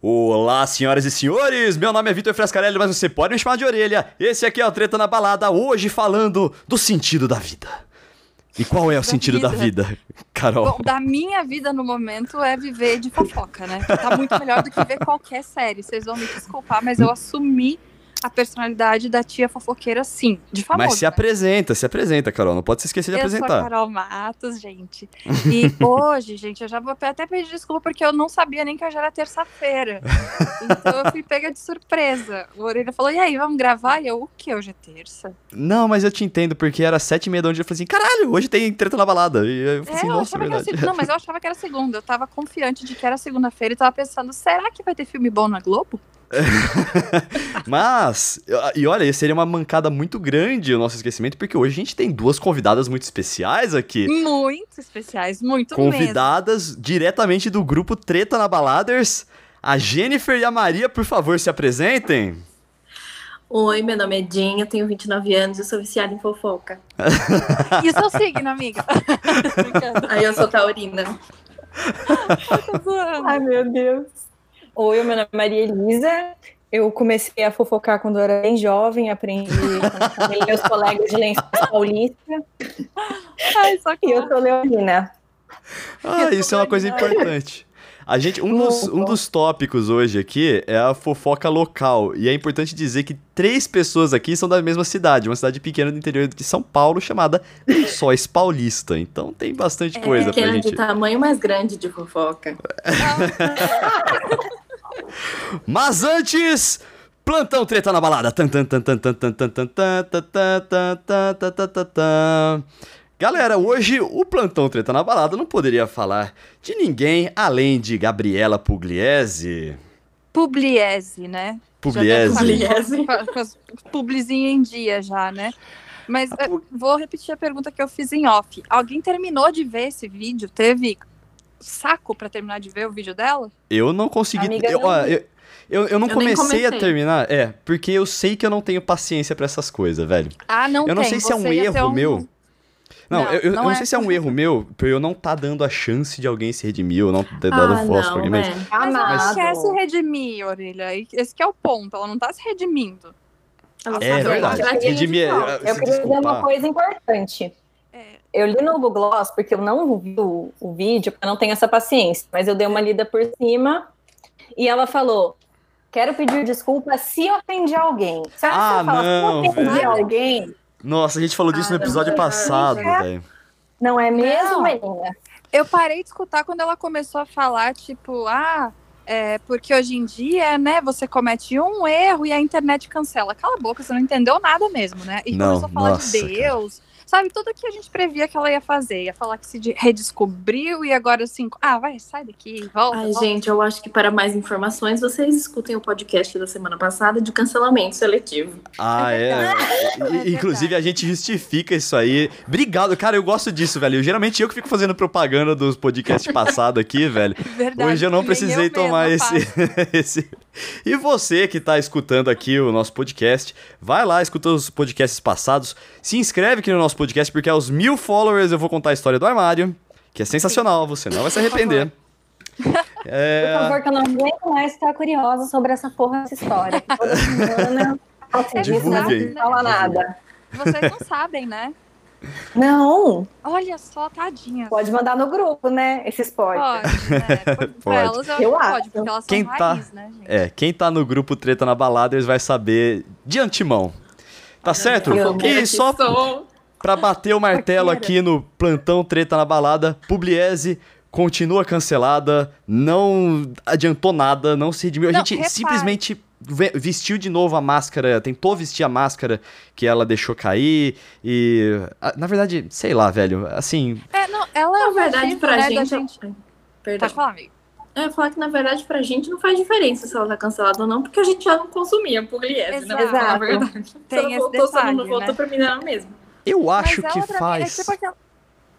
Olá, senhoras e senhores! Meu nome é Vitor Frescarelli, mas você pode me chamar de orelha. Esse aqui é o Treta na Balada, hoje falando do sentido da vida. E qual é o Da sentido da vida. vida, Carol? Bom, da minha vida no momento é viver de fofoca, né? Que tá muito melhor do que ver qualquer série. Vocês vão me desculpar, mas eu assumi a personalidade da tia fofoqueira, sim. De famoso. Mas se né? apresenta, se apresenta, Carol. Não pode se esquecer de Eu sou a apresentar. Carol Matos, gente. E hoje, gente, eu já vou até pedir desculpa porque eu não sabia nem que hoje era terça-feira. Então eu fui pega de surpresa. O Orelha falou: e aí, vamos gravar? E eu, o que? Hoje é terça? Não, mas eu te entendo, porque era sete e meia da noite. Eu falei assim, caralho, hoje tem treta na balada. E eu falei É, assim, eu nossa, verdade. segunda. Não, mas eu achava que era segunda. Eu tava confiante de que era segunda-feira e tava pensando: será que vai ter filme bom na Globo? Mas, e olha, seria uma mancada muito grande o nosso esquecimento, porque hoje a gente tem duas convidadas muito especiais aqui. Muito especiais, muito mesmo. Convidadas diretamente do grupo Treta na Baladers. A Jennifer e a Maria, por favor, se apresentem. Oi, meu nome é Jean, eu tenho 29 anos e sou viciada em fofoca. E o seu signo, amiga? Aí eu sou taurina. Ai, meu Deus. Oi, meu nome é Maria Elisa. Eu comecei a fofocar quando eu era bem jovem, aprendi com meus colegas de Lençóis Paulista. Ai, só que E eu sou leonina. Ah, isso é uma coisa importante. A gente, um dos, um dos tópicos hoje aqui é a fofoca local. E é importante dizer que três pessoas aqui são da mesma cidade, uma cidade pequena do interior de São Paulo chamada Lençóis Paulista. Então tem bastante coisa pra Pequena gente. de tamanho, mais grande de fofoca. Mas antes, plantão treta na balada. Galera, hoje o plantão treta na balada não poderia falar de ninguém além de Gabriela Pugliese. Pugliese, né? Pugliese. Publizinho em dia já, né? Mas vou repetir a pergunta que eu fiz em off. Alguém terminou de ver esse vídeo? Teve saco pra terminar de ver o vídeo dela? Eu não consegui. Amiga, eu, não. ó, eu, eu, eu não Eu nem comecei a comecei. terminar. É, porque eu sei que eu não tenho paciência pra essas coisas, velho. Ah, não Eu não tem. sei se é um erro um- meu. Não, Não, eu, eu não não é. sei se é um erro meu, por eu não tá dando a chance de alguém se redimir, ou não ter dado ah, voz pra não, alguém, mas é. Mas ela quer se redimir, Orelha. Esse que é o ponto. Ela não tá se redimindo. Ela É sabe verdade. Redimir é- não. é- Eu queria dizer uma coisa importante. É. Eu li no Google Gloss, porque eu não vi o, o vídeo, porque eu não tenho essa paciência, mas eu dei uma lida por cima e ela falou: Quero pedir desculpa se ofendi alguém. Sabe Ah, se você fala, não, se ofendi velho. alguém, Nossa, a gente falou disso no Ah, episódio não. passado, É. velho. não é mesmo, Não. menina? Eu parei de escutar quando ela começou a falar, tipo, ah, é, porque hoje em dia, né, você comete um erro e a internet cancela. Cala a boca, você não entendeu nada mesmo, né? E Não, começou a falar nossa, de Deus. Sabe, tudo que a gente previa que ela ia fazer. Ia falar que se de- redescobriu e agora assim, ah, vai, sai daqui, volta. Ai, volta. gente, eu acho que para mais informações, vocês escutem o podcast da semana passada de cancelamento seletivo. Ah, é. É E- Inclusive, a gente justifica isso aí. Obrigado, cara, eu gosto disso, velho. Geralmente eu que fico fazendo propaganda dos podcasts passados aqui, velho. Verdade, Hoje eu não precisei eu tomar esse, esse. E você que tá escutando aqui o nosso podcast, vai lá, escuta os podcasts passados. Se inscreve aqui no nosso podcast, porque aos mil followers eu vou contar a história do armário, que é sensacional, você não vai se arrepender. Por É, favor, que eu não aguento mais ficar curiosa sobre essa porra dessa história. Toda semana faço isso, Divulguem. não fala nada. Vocês não sabem, né? Não, Olha só, tadinha. pode mandar no grupo, né? Esse spoiler. Pode, né? Pode. elas eu, Eu acho pode, porque elas Quem são tá- raiz, né, gente? é, quem tá no grupo Treta na Baladers vai saber de antemão. Tá certo? E que só sou. Pra bater o martelo aqui no plantão treta na balada, Pugliese continua cancelada, não adiantou nada, não se redimiu. A Não, gente repare. simplesmente ve- vestiu de novo a máscara, tentou vestir a máscara que ela deixou cair e ah, na verdade, sei lá, velho, assim, É, não, ela é Na o verdade, pra né, gente. gente... Ai, Perdão. Pode falar, amigo. Eu ia falar que, na verdade, pra gente não faz diferença se ela tá cancelada ou não, porque a gente já não consumia Pugliese, né? Exato. Pra falar a verdade. Tem se ela esse voltou, se ela não detalhe, voltou né? pra mim, não era mesmo. Eu acho que é faz. tipo.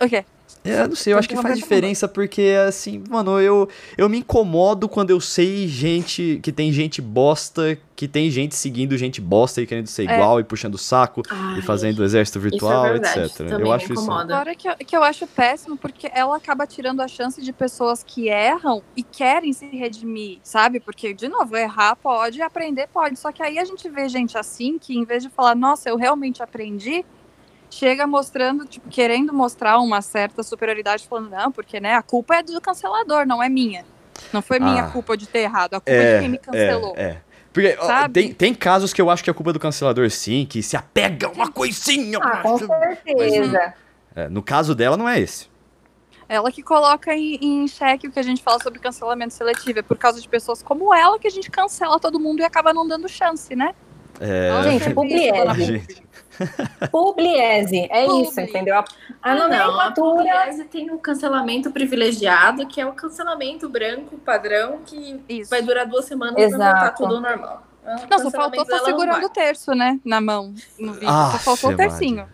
O quê? É, não sei, eu acho que faz diferença porque, assim, mano, eu, eu me incomodo quando eu sei gente, que tem gente bosta, que tem gente seguindo gente bosta e querendo ser É. igual e puxando o saco Ai, e fazendo exército virtual, verdade, etc. também Eu acho isso. incomoda. Agora que eu, que eu acho péssimo, porque ela acaba tirando a chance de pessoas que erram e querem se redimir, sabe? Porque, de novo, errar pode, aprender pode. Só que aí a gente vê gente assim que, em vez de falar, nossa, eu realmente aprendi, chega mostrando, tipo, querendo mostrar uma certa superioridade, falando, não, porque, né, a culpa é do cancelador, não é minha. Não foi minha Ah. culpa de ter errado, a culpa é de quem me cancelou. É, é. Porque ó, tem, tem casos que eu acho que é culpa do cancelador, sim, que se apega a uma coisinha. Ah, com certeza. É, no caso dela, não é esse. Ela que coloca em, em xeque o que a gente fala sobre cancelamento seletivo. É por causa de pessoas como ela que a gente cancela todo mundo e acaba não dando chance, né? É, Gente, Pugliese. dona Gente. Publiese, é Publi. isso, entendeu? A, a Ah, não, a nomenclatura. Pugliese tem o cancelamento privilegiado, que é o cancelamento branco padrão, que Isso. vai durar duas semanas pra voltar tudo normal. O Não, só faltou estar não segurando o terço, né? Na mão, no vídeo. Ah, só faltou o tercinho.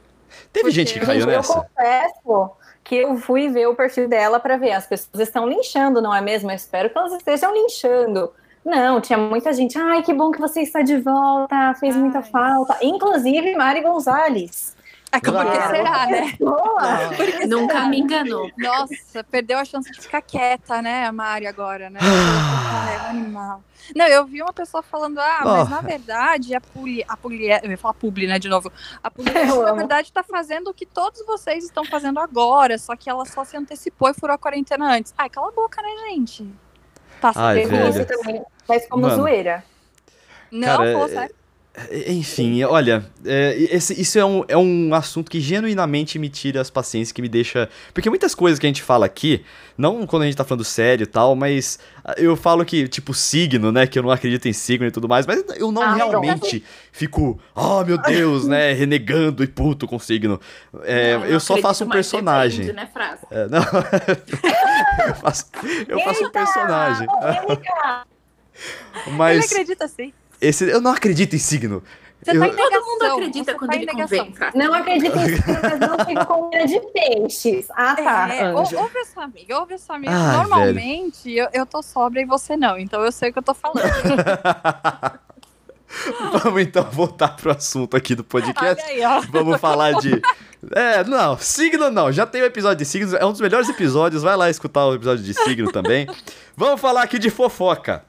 Teve Porque- gente que caiu Gente, eu nessa. confesso que eu fui ver o perfil dela para ver. As pessoas estão linchando, não é mesmo? Eu espero que elas estejam linchando. Não, tinha muita gente. Ai, que bom que você está de volta, fez muita Ai. falta. Inclusive Mari Gonzalez. É que por que Claro. será, né? Boa. Nunca me enganou. Nossa, perdeu a chance de ficar quieta, né, a Mari agora, né? Ai, é um animal. Não, eu vi uma pessoa falando, ah, mas Oh. na verdade a Puli, a Puli, eu ia falar Publi, né, de novo. A Puli, na verdade, tá fazendo o que todos vocês estão fazendo agora, só que ela só se antecipou e furou a quarentena antes. Ai, cala a boca, né, gente? Passa Ai, velho. isso também, mas como Mano. zoeira. Não, Cara, falou é- sério. Enfim, olha, é, esse- isso é um, é um assunto que genuinamente me tira as paciências, que me deixa. Porque muitas coisas que a gente fala aqui, não quando a gente tá falando sério e tal, mas eu falo que, tipo, signo, né? Que eu não acredito em signo e tudo mais, mas eu não Ah, realmente fico, oh meu Deus, né? Renegando e puto com signo. É, Não, eu só faço um mas personagem. né, frase? É, não. eu faço, eu faço um personagem. Polêmica! Ele Mas acredita sim. esse, eu não acredito em signo. Você Eu- tá em Todo negação. mundo acredita você quando tá ele negação. convém. Não acredito em signo, mas não fico com medo de peixes. Ah, tá. É, ou- ouve essa amiga, ouve essa amiga. Ai, Normalmente eu, eu tô sóbria e você não, então eu sei o que eu tô falando. Vamos então voltar pro assunto aqui do podcast. Aí. Vamos falar de. É, não, signo não. Já tem o episódio de signos, é um dos melhores episódios. Vai lá escutar o episódio de signo também. Vamos falar aqui de fofoca.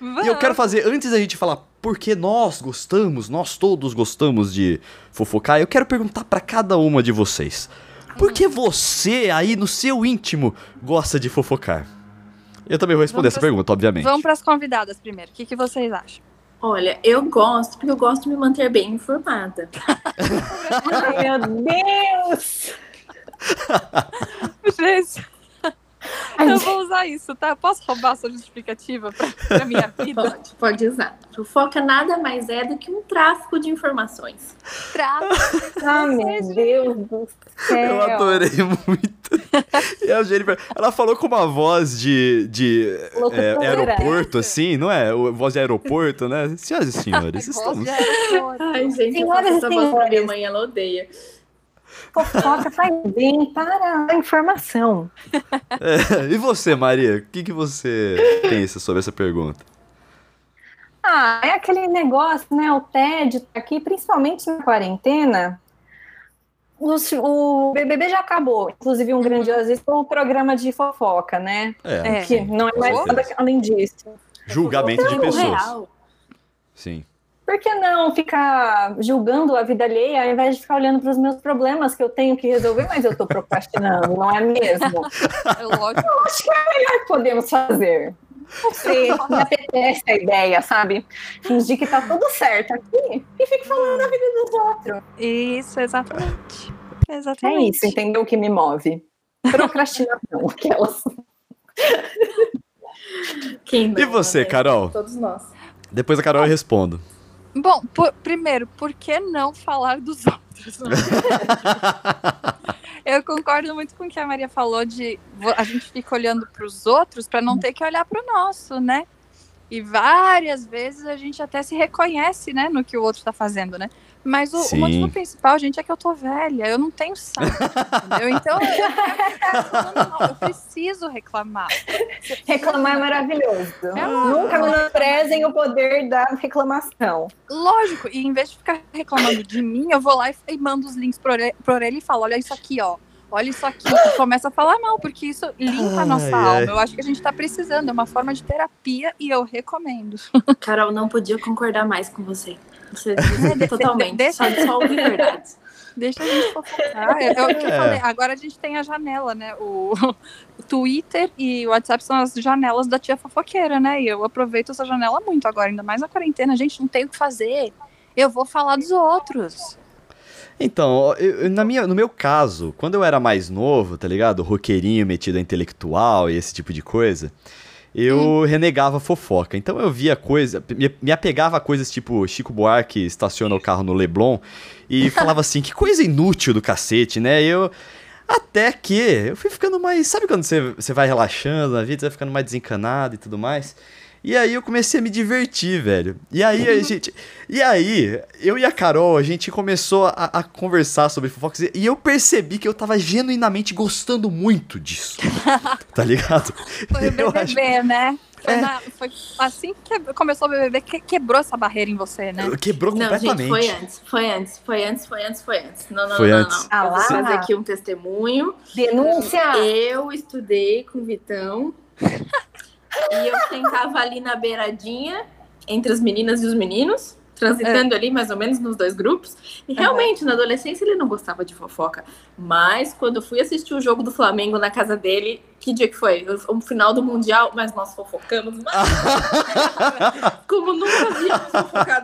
E eu quero fazer, antes da gente falar porque nós gostamos, nós todos gostamos de fofocar, eu quero perguntar pra cada uma de vocês. Por que você aí no seu íntimo gosta de fofocar? Eu também vou responder Vamos essa pergunta, obviamente. Vamos pras convidadas primeiro. O que, que vocês acham? Olha, eu gosto porque eu gosto de me manter bem informada. Ai, meu Deus! Gente, eu vou usar isso, tá? Posso roubar a sua justificativa pra, pra minha vida? Pode, pode usar. Fofoca nada mais é do que um tráfico de informações. Trava. Ah, meu Deus do céu. Eu adorei muito. E a Jennifer, ela falou com uma voz de, de é, aeroporto, assim, não é? O- Voz de aeroporto, né? Senhoras e senhores, estamos. Ai, gente, eu Senhoras faço e essa voz pra minha mãe, ela odeia. Fofoca faz bem para a informação. É, e você, Maria? O que, que você pensa sobre essa pergunta? Ah, é aquele negócio, né? O TED tá aqui, principalmente na quarentena. Os- o BBB já acabou, inclusive um grandiosíssimo programa de fofoca, né? É, É. Que não é mais nada além disso. julgamento de Tempo pessoas. real. Sim. Por que não ficar julgando a vida alheia ao invés de ficar olhando para os meus problemas que eu tenho que resolver, mas eu tô procrastinando, não é mesmo? É lógico. Acho que é o melhor que podemos fazer. Não sei, me apetece a ideia, sabe? Fingir que tá tudo certo aqui e fique falando da vida dos outros. Isso, exatamente. É Exatamente. isso, entendeu o que me move? Procrastinação, aquelas. Quem E você? Carol? Todos nós. Depois a Carol eu respondo. Bom, por- primeiro, por que não falar dos outros? Eu concordo muito com o que a Maria falou de a gente fica olhando para os outros para não ter que olhar para o nosso, né? E várias vezes a gente até se reconhece, né, no que o outro está fazendo, né? Mas o, o motivo principal, gente, é que eu tô velha. Eu não tenho saco, entendeu? Então, eu, eu, quero ficar falando mal, eu preciso reclamar. Reclamar é maravilhoso. É Nunca menosprezem o poder da reclamação. Lógico, e em vez de ficar reclamando de mim, eu vou lá e, e mando os links pra orelha, orelha e falo: olha isso aqui, ó. Olha isso aqui. E começa a falar mal, porque isso limpa a nossa Ai, alma. ai. Eu acho que a gente tá precisando. É uma forma de terapia e eu recomendo. Carol, não podia concordar mais com você. Você de- totalmente. deixa- Só, só ouvir verdades. Deixa a gente fofocar. É, é o que eu É. falei. Agora a gente tem a janela, né? O, o Twitter e o WhatsApp são as janelas da tia fofoqueira, né? E eu aproveito essa janela muito agora, ainda mais na quarentena. Gente, não tem o que fazer. Eu vou falar dos outros. Então, eu- eu- na minha, no meu caso, quando eu era mais novo, tá ligado? Roqueirinho metido a intelectual e esse tipo de coisa, eu renegava a fofoca. Então eu via coisa, me, me apegava a coisas tipo Chico Buarque estaciona o carro no Leblon e falava assim, que coisa inútil do cacete, né? Eu. Até que eu fui ficando mais. Sabe quando você, você vai relaxando na vida, você vai ficando mais desencanado e tudo mais? E aí eu comecei a me divertir, velho. E aí a gente. E aí, eu e a Carol, a gente começou a, a conversar sobre fofocas e eu percebi que eu tava genuinamente gostando muito disso. tá ligado? Foi o BBB, né? Foi, É. na- foi assim que começou o BBB, que quebrou essa barreira em você, né? Quebrou Não, completamente. gente, foi antes. Foi antes, foi antes, foi antes, foi antes. Não, não, Foi não, antes. não. Ah vou fazer aqui um testemunho. Denúncia! Eu estudei com o Vitão. e eu sentava ali na beiradinha, entre as meninas e os meninos, transitando ali mais ou menos nos dois grupos. E realmente, na adolescência, ele não gostava de fofoca. Mas quando eu fui assistir o jogo do Flamengo na casa dele, que dia que foi? O final do Mundial, mas nós fofocamos mais. Como nunca havíamos fofocado.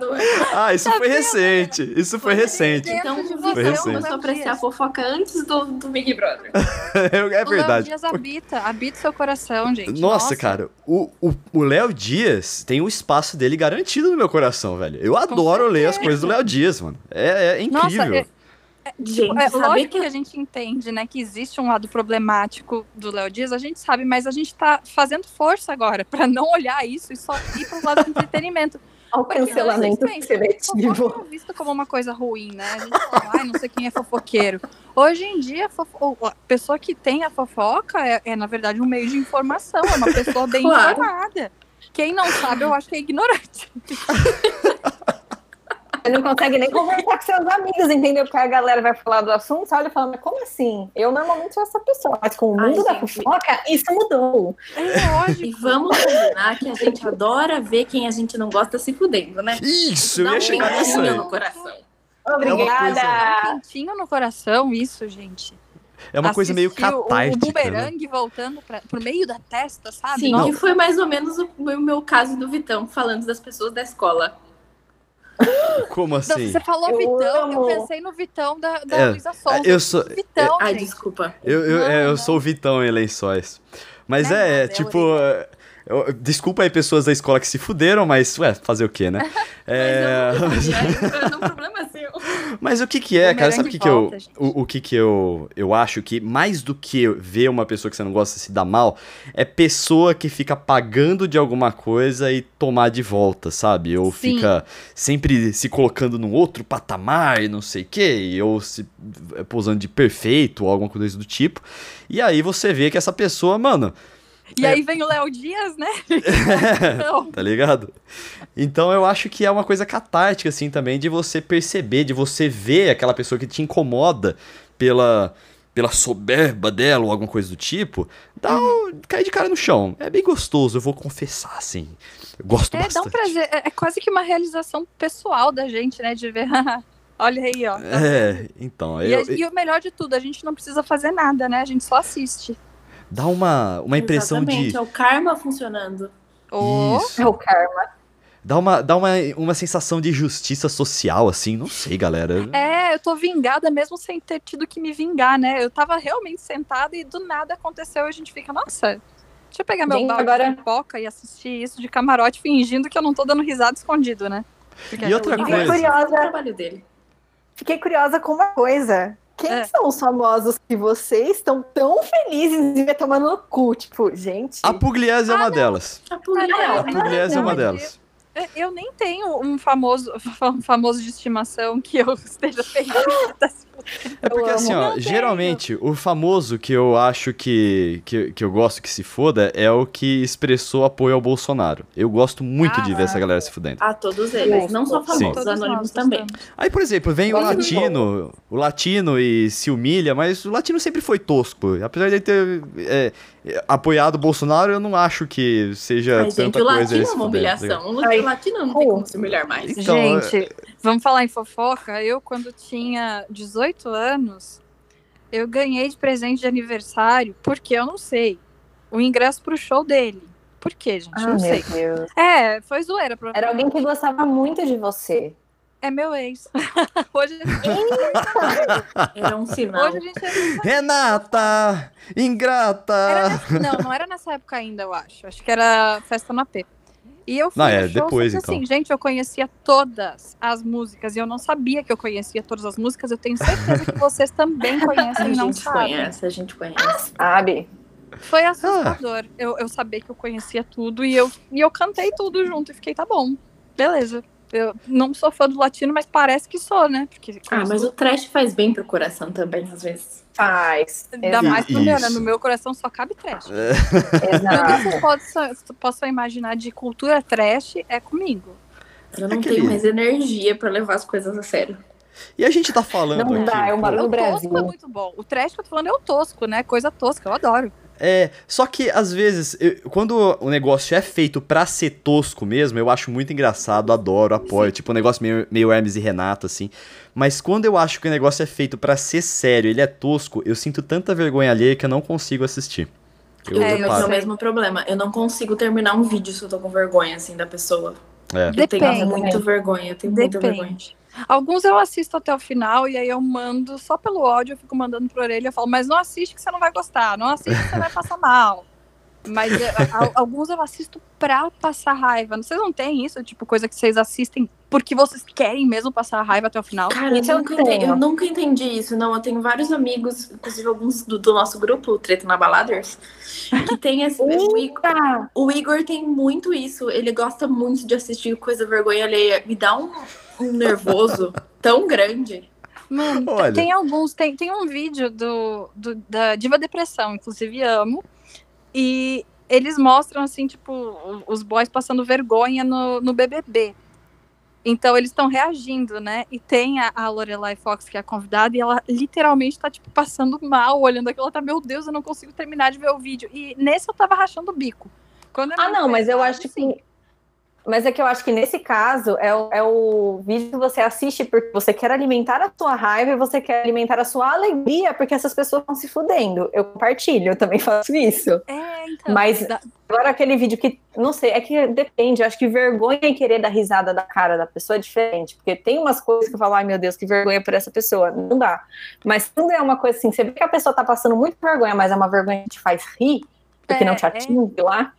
Ah, isso foi recente. Isso foi recente. Então, de o você, Foi recente. começou a apreciar a fofoca antes do, do Big Brother. é O Léo verdade. Dias habita, habita seu coração, gente. Nossa, cara, o o- o Léo Dias tem o espaço dele garantido no meu coração, velho. Eu adoro ler as coisas do Léo Dias, mano. É, é incrível. Nossa, é- Gente, É, lógico que que a gente entende, né, que existe um lado problemático do Léo Dias, a gente sabe, mas a gente tá fazendo força agora pra não olhar isso e só ir pro lado do entretenimento. Ao cancelamento gente, seletivo. Fofoca é visto como uma coisa ruim, né? A gente fala, ai, não sei quem é fofoqueiro. Hoje em dia, fofo- a pessoa que tem a fofoca é, é, na verdade, um meio de informação, é uma pessoa bem Claro. informada. Quem não sabe, eu acho que é ignorante. Você não consegue nem conversar com seus amigos, entendeu? Porque a galera vai falar do assunto, você olha e fala, mas como assim? Eu normalmente sou essa pessoa, mas com o Ai, mundo da gente. fofoca, isso mudou. É E lógico. vamos combinar que a gente adora ver quem a gente não gosta se fudendo, né? Isso, eu ia um chegar nisso aí. no coração. Obrigada. Um quentinho no coração, isso, gente. É uma coisa meio o- catártica. O né? bumerangue voltando pra, pro meio da testa, sabe? Sim, Nossa, que foi mais ou menos o, o meu caso do Vitão, falando das pessoas da escola. Como Não, assim? Você falou Eu Vitão, eu amo. pensei no Vitão da, da É, Luísa eu sou- Vitão, Ai, desculpa. Eu, eu, é, eu Não, sou o Vitão em Lençóis. Mas Não é é, nada, é tipo. eu- desculpa aí pessoas da escola que se fuderam, mas, ué, fazer o quê, né? É, Mas eu não é um problema seu. Mas o que que é, cara? Bumerangue Sabe o que que eu, volta, gente. o, o que que eu, eu acho que mais do que ver uma pessoa que você não gosta se dar mal, é pessoa que fica pagando de alguma coisa e tomar de volta, sabe? Ou Sim. fica sempre se colocando num outro patamar e não sei o quê, ou se é, posando de perfeito ou alguma coisa do tipo. E aí você vê que essa pessoa, mano, E É. aí vem o Léo Dias, né? Tá ligado? Então eu acho que é uma coisa catártica, assim, também, de você perceber, de você ver aquela pessoa que te incomoda pela, pela soberba dela ou alguma coisa do tipo, dá Uhum. um, cair de cara no chão. É bem gostoso, eu vou confessar, assim. Eu gosto É, dá bastante. um prazer. É, é quase que uma realização pessoal da gente, né? De ver. Olha aí, ó. tá É, então, E, eu, a- e o melhor de tudo, a gente não precisa fazer nada, né? A gente só assiste. Dá uma, uma impressão Exatamente, de... é o karma funcionando. Ou Isso. É o karma. Dá, uma, dá uma, uma sensação de justiça social, assim, não sei, galera. É, eu tô vingada mesmo sem ter tido que me vingar, né? Eu tava realmente sentada e do nada aconteceu e a gente fica, nossa, deixa eu pegar meu balde agora- de pipoca e assistir isso de camarote fingindo que eu não tô dando risada escondido, né? Porque E outra eu- Fiquei coisa. É o curiosa, trabalho dele. fiquei curiosa com uma coisa. Quem É. são os famosos que vocês estão tão felizes de ver tomando no cu? Tipo, gente. A Pugliese é Ah, uma não. delas. A Ah, não, A Pugliese é uma eu delas. É, Eu nem tenho um famoso, um famoso de estimação que eu esteja feliz. É porque assim, ó, geralmente o famoso que eu acho que, que, que eu gosto que se foda é o que expressou apoio ao Bolsonaro. Eu gosto muito Ah, de ver essa galera se fudendo. A todos eles, não só Sim. famosos, Todos anônimos também. Aí, por exemplo, vem o latino, o latino e se humilha, mas o latino sempre foi tosco. Apesar de ele ter é, apoiado o Bolsonaro, eu não acho que seja Ai, gente, tanta o coisa latino é uma fudendo. humilhação. O Ai, latino não tem como se humilhar mais. Então, Gente, vamos falar em fofoca? Eu, quando tinha 18 anos, eu ganhei de presente de aniversário, porque eu não sei, o ingresso pro show dele. Por quê, gente? Ah, não meu sei. Deus. É, foi zoeira. Era alguém que gostava muito de você. É meu ex. hoje, Era um sinal. hoje a gente é Renata! Ingrata! Era nessa- não, não era nessa época ainda, eu acho. Acho que era festa no AP. E eu fui Não, é, show, depois, assim, então. gente, eu conhecia todas as músicas e eu não sabia que eu conhecia todas as músicas. Eu tenho certeza que vocês também A conhecem e não gente sabem. conhece, a gente conhece. Sabe? Foi assustador. Eu, eu saber que eu conhecia tudo e eu, e eu cantei tudo junto e fiquei, tá bom, beleza. Eu não sou fã do latino, mas parece que sou, né? Porque Ah, mas o trash faz bem pro coração também, às vezes. Faz. Ainda mais pro meu, né? No meu coração só cabe trash. Tudo Exato. que vocês possam, imaginar de cultura trash é comigo. Eu não Aquele- tenho mais energia pra levar as coisas a sério. E a gente tá falando Não aqui. dá, é um pô, barulho O tosco é muito bom. O trash que eu tô falando é o tosco, né? Coisa tosca, eu adoro. É, só que às vezes, eu- quando o negócio é feito pra ser tosco mesmo, eu acho muito engraçado, adoro, apoio, tipo um negócio meio, meio Hermes e Renato, assim. Mas quando eu acho que o negócio é feito pra ser sério, ele é tosco, eu sinto tanta vergonha alheia que eu não consigo assistir. Eu, É, eu tenho o mesmo problema. Eu não consigo terminar um vídeo se eu tô com vergonha, assim, da pessoa. É. Eu tenho Depende. muito vergonha, eu tenho muita vergonha. Alguns eu assisto até o final e aí eu mando só pelo áudio, eu fico mandando pra orelha, eu falo, mas não assiste que você não vai gostar, não assiste que você vai passar mal. Mas é, a- alguns eu assisto pra passar raiva. Vocês não têm isso, tipo, coisa que vocês assistem porque vocês querem mesmo passar raiva até o final? Cara, eu eu nunca, entendi, eu nunca entendi isso, não. Eu tenho vários amigos, inclusive alguns do, do nosso grupo, o Treta na Baladers, que tem esse. o, Igor, o Igor tem muito isso. Ele gosta muito de assistir coisa vergonha alheia. Me dá um, um nervoso tão grande. Mano, tem- Olha. tem alguns. Tem, tem um vídeo do, do- da Diva Depressão, inclusive amo. E eles mostram, assim, tipo, os boys passando vergonha no, no BBB. Então eles estão reagindo, né? E tem a, a Lorelai Fox, que é a convidada, e ela literalmente tá, tipo, passando mal, olhando aquilo. Ela tá, meu Deus, eu não consigo terminar de ver o vídeo. E nesse eu tava rachando o bico. Quando Ah, não, mas eu acho sim. que. Mas é que eu acho que nesse caso é o, é o vídeo que você assiste porque você quer alimentar a sua raiva e você quer alimentar a sua alegria porque essas pessoas estão se fudendo. Eu compartilho, eu também faço isso. É, então. Mas- dá- Agora aquele vídeo que, não sei, é que depende. Eu acho que vergonha em querer dar risada da cara da pessoa é diferente. Porque tem umas coisas que eu falo, ai meu Deus, que vergonha por essa pessoa. Não dá. Mas quando é uma coisa assim, você vê que a pessoa tá passando muito vergonha, mas é uma vergonha que te faz rir, porque É, não te é. atinge lá.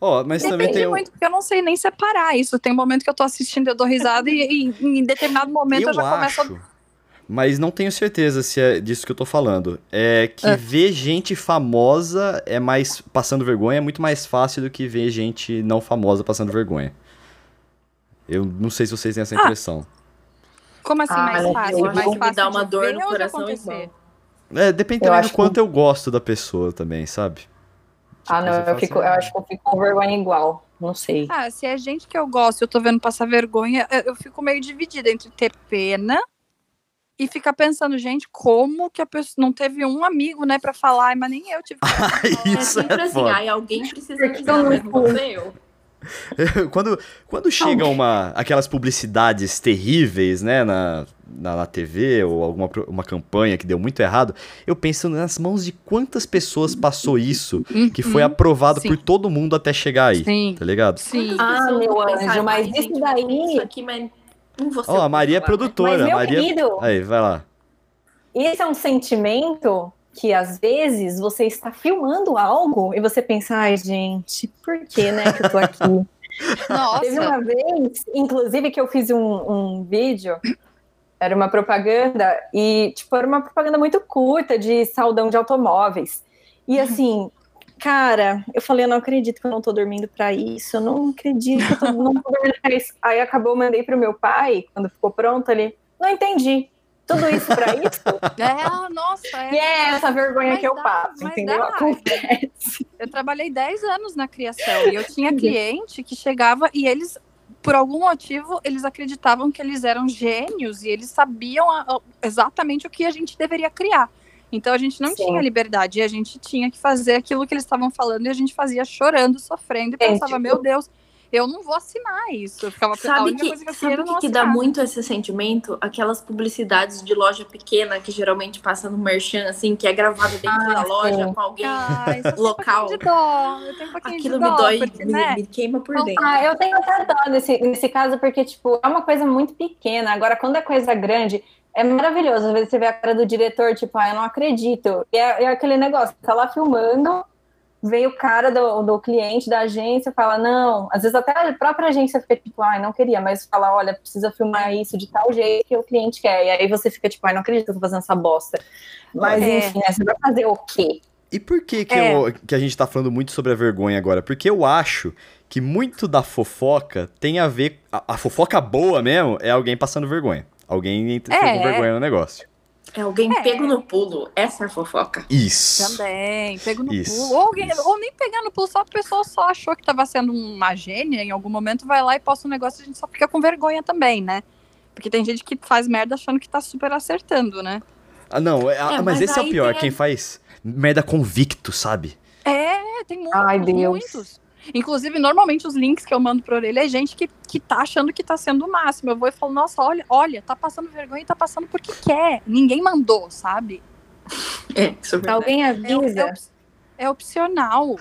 Ó, mas também Depende tem um... muito, porque eu não sei nem separar isso. Tem um momento que eu tô assistindo, eu dou risada, e, e em determinado momento eu, Eu já começo a. acho, mas não tenho certeza se é disso que eu tô falando. É que É. ver gente famosa é mais passando vergonha é muito mais fácil do que ver gente não famosa passando vergonha. Eu não sei se vocês têm essa Ah, impressão. Como assim, Ah, mais fácil? acho mais que me fácil dá uma de dor no coração. É, depende Eu também acho do que- quanto eu gosto da pessoa também, sabe? Ah, Tipo, não, eu, fala fico, assim, eu acho que eu fico com vergonha igual. Não sei. Ah, se é gente que eu gosto e eu tô vendo passar vergonha, eu, fico meio dividida entre ter pena e ficar pensando, gente, como que a pessoa não teve um amigo, né, pra falar, mas nem eu tive. É Isso sempre é assim, foda. ai, alguém precisa mas não eu. quando, quando chega uma, aquelas publicidades terríveis, né, na, na, na TV ou alguma uma campanha que deu muito errado, eu penso nas mãos de quantas pessoas passou isso que foi aprovado sim. por todo mundo até chegar aí, Sim, tá ligado? sim. Ah, meu anjo, mas "Ai, isso daí- Isso aqui, mas não vou eu a Maria é né? produtora, Mas, Maria... querido, Aí, vai lá. esse é um sentimento que às vezes você está filmando algo e você pensa, ai, gente, por que, né, que eu tô aqui? Teve Nossa, uma vez, inclusive, que eu fiz um, um vídeo, era uma propaganda, e, tipo, era uma propaganda muito curta de saudão de automóveis. E, assim, cara, eu falei, eu não acredito que eu não tô dormindo pra isso, eu não acredito que eu tô, não tô dormindo pra isso. Aí acabou, eu mandei pro meu pai, quando ficou pronto, ele, não entendi. Tudo isso pra isso? É, nossa, é. E é essa vergonha que eu dá, passo, entendeu? dá. Acontece. Eu trabalhei 10 anos na criação e eu tinha cliente que chegava e eles, por algum motivo, eles acreditavam que eles eram gênios e eles sabiam a- a- exatamente o que a gente deveria criar. Então a gente não Sim. tinha liberdade e a gente tinha que fazer aquilo que eles estavam falando e a gente fazia chorando, sofrendo e É, pensava, tipo- meu Deus, eu não vou assinar isso. Eu ficava Sabe que, coisa que eu sabe que, que dá muito esse sentimento? Aquelas publicidades de loja pequena que geralmente passa no merchan, assim, que é gravada dentro Ah, da loja sim. com alguém. Ai, só tem um local. pouquinho de dó. Eu tenho um pouquinho Aquilo de me dó, dói, porque, me, né? me queima por Não dentro. Ah, eu tenho até dó nesse, nesse caso, porque, tipo, é uma coisa muito pequena. Agora, quando é coisa grande, é maravilhoso. Às vezes você vê a cara do diretor, tipo, ah, eu não acredito. E é, é aquele negócio, tá lá filmando, vem o cara do, do cliente, da agência, fala, não. Às vezes até a própria agência fica, tipo, ai, não queria, mas fala, olha, precisa filmar isso de tal jeito que o cliente quer. E aí você fica, tipo, ai, não acredito que eu tô fazendo essa bosta. Mas, É. enfim, né, você vai fazer o quê? E por que que, É. eu- que a gente tá falando muito sobre a vergonha agora? Porque eu acho que muito da fofoca tem a ver. A, a fofoca boa mesmo é alguém passando vergonha. Alguém entre- É. com vergonha no negócio. É alguém É. pego no pulo. Essa é a fofoca. Isso. Também, pego no Isso, pulo. Ou, alguém- ou nem pegar no pulo, só a pessoa só achou que tava sendo uma gênia em algum momento, vai lá e posta um negócio e a gente só fica com vergonha também, né? Porque tem gente que faz merda achando que tá super acertando, né? Ah, não, é- É, mas, mas esse é o pior, tem quem faz merda convicto, sabe? É, tem muitos, Ai, Deus. muitos. Inclusive, normalmente os links que eu mando pra orelha é gente que, que tá achando que tá sendo o máximo. Eu vou e falo, nossa, olha, olha, tá passando vergonha e tá passando porque quer. Ninguém mandou, sabe? É, é. Alguém É, avisa? é op- é opcional.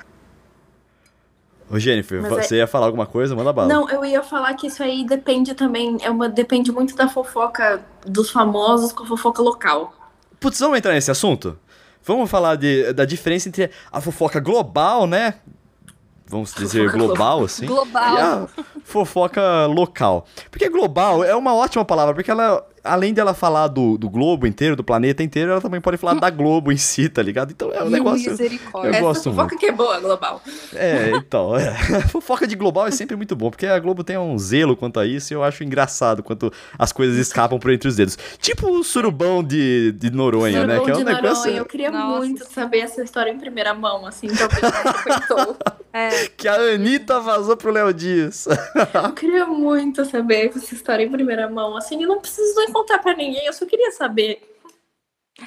Ô, Jennifer, Mas é- você ia falar alguma coisa? Manda bala. Não, eu ia falar que isso aí depende também, é uma, depende muito da fofoca dos famosos com a fofoca local. Putz, vamos entrar nesse assunto? Vamos falar de, da diferença entre a fofoca global, né? Vamos dizer Fofoca global, assim. Global. E a fofoca local. Porque global é uma ótima palavra, porque ela, além dela falar do, do globo inteiro, do planeta inteiro, ela também pode falar da Globo em si, tá ligado? Então é um negócio. Misericórdia. Eu Essa gosto fofoca que é boa, global. É, então, é. fofoca de global é sempre muito bom, porque a Globo tem um zelo quanto a isso e eu acho engraçado quanto as coisas escapam por entre os dedos. Tipo o surubão de, de Noronha, né? Surubom Que é um de Noronha, negócio Eu queria Nossa. muito saber essa história em primeira mão, assim, frequentou. É, que a Anitta vazou pro Léo Dias. Eu queria muito saber essa história em primeira mão, assim, e não preciso contar pra ninguém, eu só queria saber.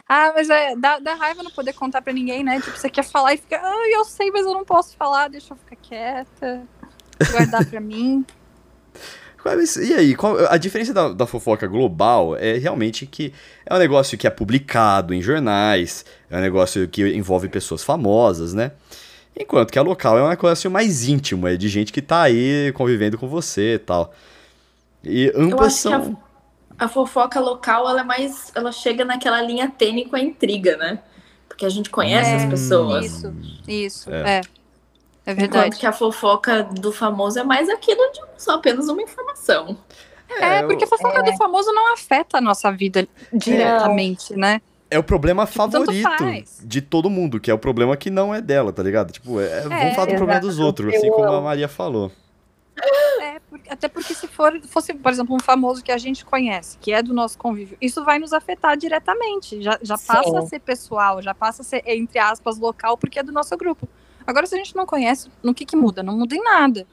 Ah, mas é, dá, dá raiva não poder contar pra ninguém, né? Tipo, você quer falar e fica, ah, eu sei, mas eu não posso falar, deixa eu ficar quieta, guardar pra mim. Mas, e aí, qual- a diferença da, da fofoca global é realmente que é um negócio que é publicado em jornais, é um negócio que envolve pessoas famosas, né? Enquanto que a local é um negócio mais íntimo, é de gente que tá aí convivendo com você e tal. E ambas acho que a- são. A fofoca local, ela é mais. Ela chega naquela linha tênue com a intriga, né? Porque a gente conhece É, as pessoas. Isso, isso, É. é. É, Enquanto verdade. que a fofoca do famoso é mais aquilo de só apenas uma informação. É, porque a fofoca do famoso não afeta a nossa vida diretamente, né? É o problema Tipo, favorito de todo mundo, que é o problema que não é dela, tá ligado? Tipo, é, vamos falar do problema dos outros, assim como a. Maria falou. Por- até porque se for, fosse, por exemplo, um famoso que a gente conhece, que é do nosso convívio, isso vai nos afetar diretamente. Já, já Sim. passa a ser pessoal, já passa a ser, entre aspas, local, porque é do nosso grupo. Agora, se a gente não conhece, no que que muda? Não muda em nada.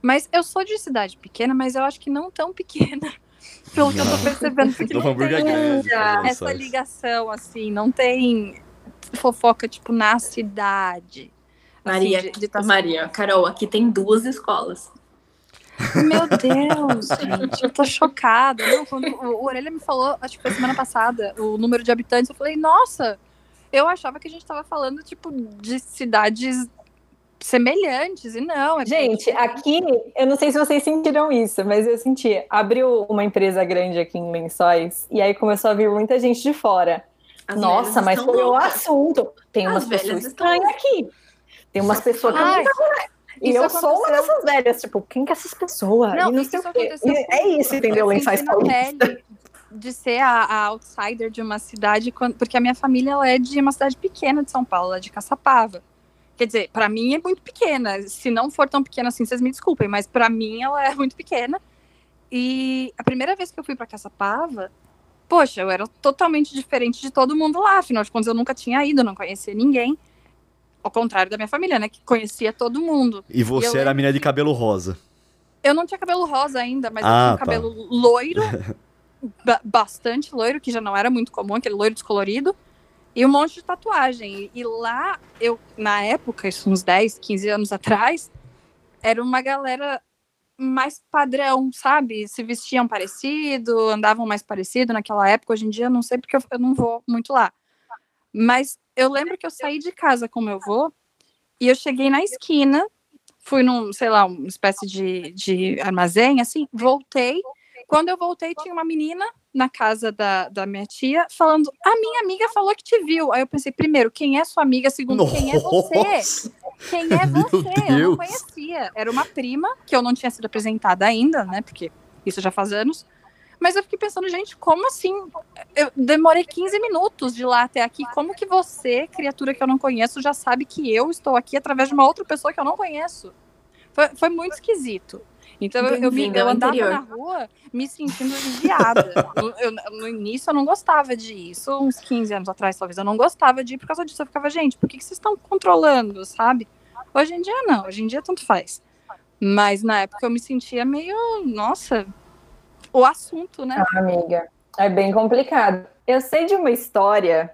Mas eu sou de cidade pequena, mas eu acho que não tão pequena, pelo que eu tô percebendo, porque não é tem grande. essa ligação, assim, não tem fofoca, tipo, na cidade. assim, Maria, de- de tá- Maria, Carol, aqui tem duas escolas. Meu Deus, gente, eu tô chocada. Não, quando o, o Orelha me falou, acho que foi semana passada, o número de habitantes, eu falei, nossa, eu achava que a gente tava falando, tipo, de cidades semelhantes, e não. É Gente, aqui, eu não sei se vocês sentiram isso, mas eu senti. Abriu uma empresa grande aqui em Lençóis e aí começou a vir muita gente de fora. As Nossa, mas foi o assunto. Tem As umas pessoas estão estranhas aqui. Tem umas pessoas que E isso eu sou uma aconteceu- dessas velhas, tipo, quem que é essas pessoas? Não, não isso sei o quê. aconteceu é isso, entendeu? Eu Lençóis senti na Paulista. pele de ser a, a outsider de uma cidade, porque a minha família ela é de uma cidade pequena de São Paulo, ela é de Caçapava. Quer dizer, pra mim é muito pequena. Se não for tão pequena assim, vocês me desculpem, mas pra mim ela é muito pequena. E a primeira vez que eu fui pra Caçapava, poxa, eu era totalmente diferente de todo mundo lá. Afinal de contas, eu nunca tinha ido, não conhecia ninguém. Ao contrário da minha família, né? Que conhecia todo mundo. E você eu era a menina de cabelo rosa. Eu não tinha cabelo rosa ainda, mas Ah, eu tinha um tá. cabelo loiro, ba- bastante loiro, que já não era muito comum, aquele loiro descolorido, e um monte de tatuagem. E, e lá, eu, na época, isso uns 10, 15 anos atrás, era uma galera mais padrão, sabe? Se vestiam parecido, andavam mais parecido naquela época. Hoje em dia, eu não sei porque eu, eu não vou muito lá. Mas eu lembro que eu saí de casa com meu avô e eu cheguei na esquina, fui num, sei lá, uma espécie de, de armazém, assim, voltei. Quando eu voltei, tinha uma menina na casa da, da minha tia falando: A minha amiga falou que te viu. Aí eu pensei, primeiro, quem é sua amiga? Segundo, quem é você? Nossa! Quem é você? Eu não conhecia. Era uma prima que eu não tinha sido apresentada ainda, né? Porque isso já faz anos. Mas eu fiquei pensando, gente, como assim? Eu demorei 15 minutos de lá até aqui. Como que você, criatura que eu não conheço, já sabe que eu estou aqui através de uma outra pessoa que eu não conheço? Foi, foi muito esquisito. Então eu, eu, me- eu andava interior. na rua me sentindo aliviada. No, eu- no início eu não gostava de ir. Isso uns 15 anos atrás, talvez. Eu não gostava de ir por causa disso. Eu ficava, gente, por que, que vocês estão controlando, sabe? Hoje em dia não, hoje em dia tanto faz. Mas na época eu me sentia meio, nossa, o assunto, né? amiga. É bem complicado. Eu sei de uma história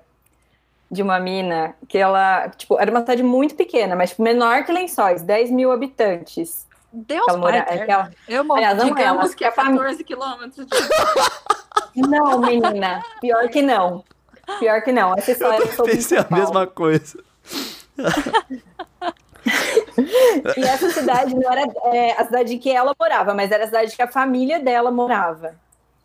de uma mina que ela, tipo, era uma cidade muito pequena, mas tipo, menor que Lençóis, 10 mil habitantes. Deus Ela mora- é que ela- Eu morri. Aliás, não ela, Digamos que é a fami- 14 quilômetros de Não, menina, pior que não. Pior que não. Essa história eu em Pensei a mesma coisa. E essa cidade não era é, a cidade que ela morava, mas era a cidade que a família dela morava.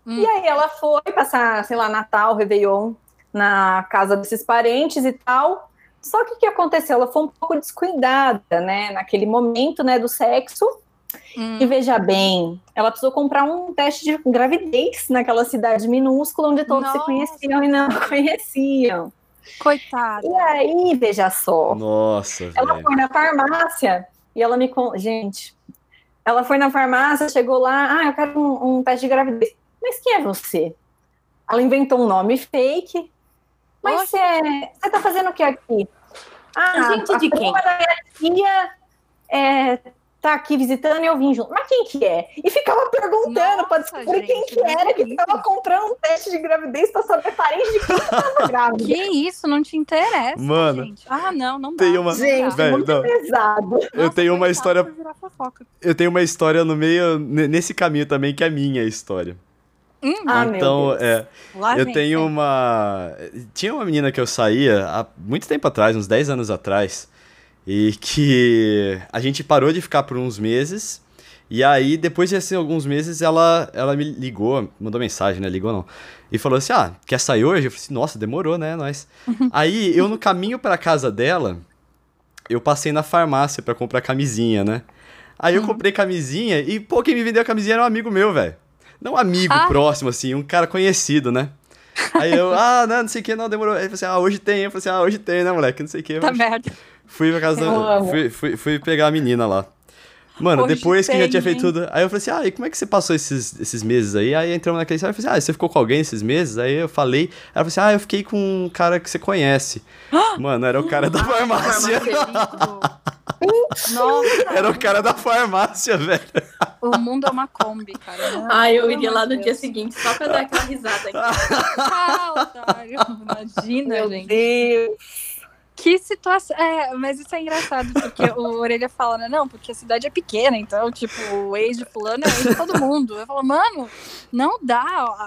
Hum. E aí ela foi passar, sei lá, Natal, Réveillon, na casa desses parentes e tal. Só que o que aconteceu? Ela foi um pouco descuidada, né? Naquele momento, né, do sexo. Hum, E veja bem, ela precisou comprar um teste de gravidez naquela cidade minúscula onde todos se Nossa. conheciam e não conheciam. Coitada. E aí, veja só, Nossa, ela velho. foi na farmácia e ela me. Gente, ela foi na farmácia, chegou lá, ah, eu quero um, um teste de gravidez. Mas quem é você? Ela inventou um nome fake. Mas você é... você tá fazendo o que aqui? Ah, Gente a de quem? da minha tia é, tá aqui visitando e eu vim junto. Mas quem que é? E ficava perguntando pra Nossa, descobrir quem gente, que era que Deus tava comprando um teste de gravidez pra saber parente de quem que tava grávida. Que isso, não te interessa, Mano, gente. Ah, não, não dá. tem uma- Gente. Velho, muito não. pesado. Eu Nossa, tenho uma história-. Eu tenho uma história no meio, ne- nesse caminho também, que é a minha história. Hum, Ah, meu então, Deus. é. lá Eu vem, tenho vem. uma. Tinha uma menina que eu saía há muito tempo atrás, uns 10 anos atrás, e que a gente parou de ficar por uns meses. E aí, depois de assim, alguns meses, ela, ela me ligou, mandou mensagem, né? Ligou não. E falou assim: Ah, quer sair hoje? Eu falei assim: Nossa, demorou, né? Nós. aí, eu no caminho pra casa dela, eu passei na farmácia pra comprar camisinha, né? Aí eu Uhum. comprei camisinha e, pô, quem me vendeu a camisinha era um amigo meu, velho. Não um amigo Ah. próximo, assim, um cara conhecido, né? Aí eu, ah, não, não sei o que, não, demorou. Aí ele falou assim, ah, hoje tem. Eu falei assim, ah, hoje tem, né, moleque, não sei o que. Tá merda. Fui pra casa, amo. fui, fui, fui pegar a menina lá. Mano, Hoje depois que já tem, tinha feito hein? tudo, aí eu falei assim, ah, e como é que você passou esses, esses meses aí? Aí entramos naquele site, eu falei assim, ah, você ficou com alguém esses meses? Aí eu falei, ela falou assim, ah, eu fiquei com um cara que você conhece. Mano, era o cara da farmácia. Nossa, Era o cara da farmácia, velho. o mundo é uma Kombi, cara. Ah, eu iria lá no dia seguinte só pra dar aquela risada. Ah, otário. Imagina, Meu gente. Deus. Que situação. É, mas isso é engraçado, porque o Orelha fala, né? Não, porque a cidade é pequena, então, tipo, o ex de fulano é ex de todo mundo. Eu falo, mano, não dá.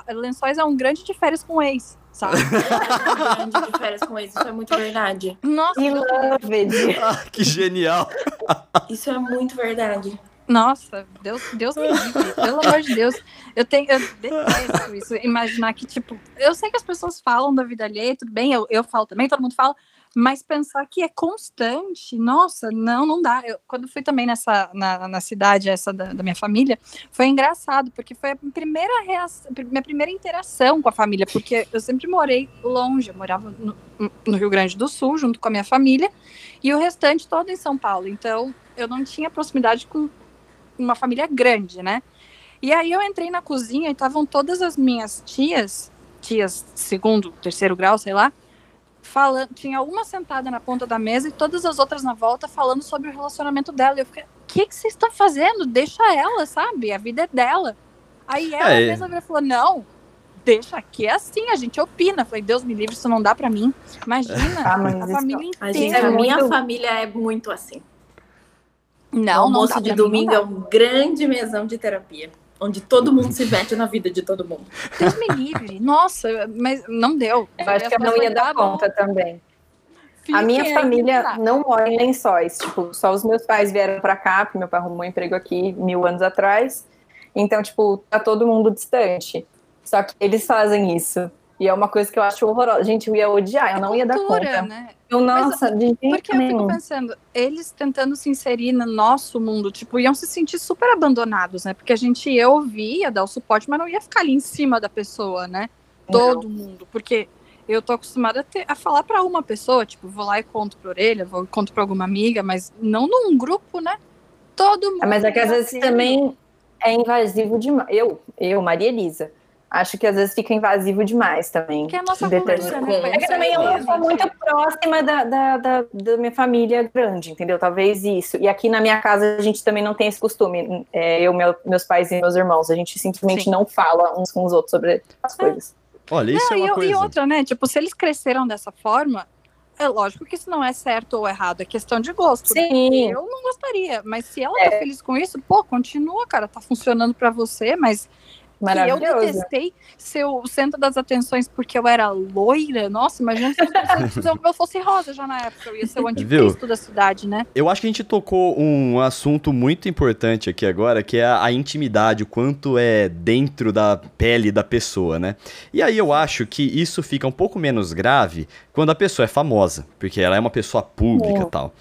ó, Lençóis é um grande de férias com ex, sabe? grande de férias com eles, isso é muito verdade. Nossa, love it. Ah, que genial. Isso é muito verdade. Nossa, Deus, Deus me livre, pelo amor de Deus. Eu tenho, eu detesto isso, imaginar que, tipo, eu sei que as pessoas falam da vida alheia, tudo bem, eu, eu falo também, todo mundo fala, Mas pensar que é constante, nossa, não, não dá. Eu, quando fui também nessa na, na cidade essa da, da, minha família, foi engraçado, porque foi a primeira reação, minha primeira interação com a família, porque eu sempre morei longe, eu morava no, no Rio Grande do Sul, junto com a minha família, e o restante todo em São Paulo. Então, eu não tinha proximidade com uma família grande, né? E aí eu entrei na cozinha e estavam todas as minhas tias, tias segundo, terceiro grau, sei lá, falando, tinha uma sentada na ponta da mesa e todas as outras na volta falando sobre o relacionamento dela. E eu fiquei, o que, que vocês estão fazendo? Deixa ela, sabe? A vida é dela. Aí ela é. mesma falou, não, deixa aqui é assim, a gente opina. falei, Deus me livre, isso não dá para mim. Imagina, ah, a família inteira. A, gente, a minha família é muito assim. Não, o almoço não de domingo é um grande mesão de terapia onde todo mundo se mete na vida de todo mundo. Deus me livre. Nossa, mas não deu. Eu acho que eu não ia dar conta também. Fique a minha família não mora em lençóis. Tipo, só os meus pais vieram para cá, porque meu pai arrumou um emprego aqui mil anos atrás. Então, tipo, tá todo mundo distante. Só que eles fazem isso. E é uma coisa que eu acho horrorosa. Gente, eu ia odiar, eu não ia dar conta. Né? Eu, nossa, Mas, de jeito Porque eu fico pensando, eles tentando se inserir no nosso mundo, tipo, iam se sentir super abandonados, né? Porque a gente ia ouvir, ia dar o suporte, mas não ia ficar ali em cima da pessoa, né? Todo não. mundo. Porque eu tô acostumada a, ter, a falar para uma pessoa, tipo, vou lá e conto pra orelha, vou conto pra alguma amiga, mas não num grupo, né? Todo mundo. É, mas é que às vezes também é invasivo demais. Eu, eu, Maria Elisa acho que às vezes fica invasivo demais também. Que é a nossa cultura, né? É que também eu não sou muito próxima da, da, da, da, minha família grande, entendeu? Talvez isso. E aqui na minha casa a gente também não tem esse costume. É, eu, meu, meus pais e meus irmãos, a gente simplesmente Sim. não fala uns com os outros sobre as é. coisas. Olha, isso não, é uma e, coisa. E outra, né? Tipo, se eles cresceram dessa forma, é lógico que isso não é certo ou errado, é questão de gosto. Né? Sim. Né? Eu não gostaria, mas se ela tá é. tá feliz com isso, pô, continua, cara, tá funcionando para você, mas Maravilhoso. eu detestei ser o centro das atenções porque eu era loira. Nossa, imagina se eu fosse rosa já na época. Eu ia ser o anticristo da cidade, né? Eu acho que a gente tocou um assunto muito importante aqui agora, que é a intimidade, o quanto é dentro da pele da pessoa, né? E aí eu acho que isso fica um pouco menos grave quando a pessoa é famosa, porque ela é uma pessoa pública e é. tal.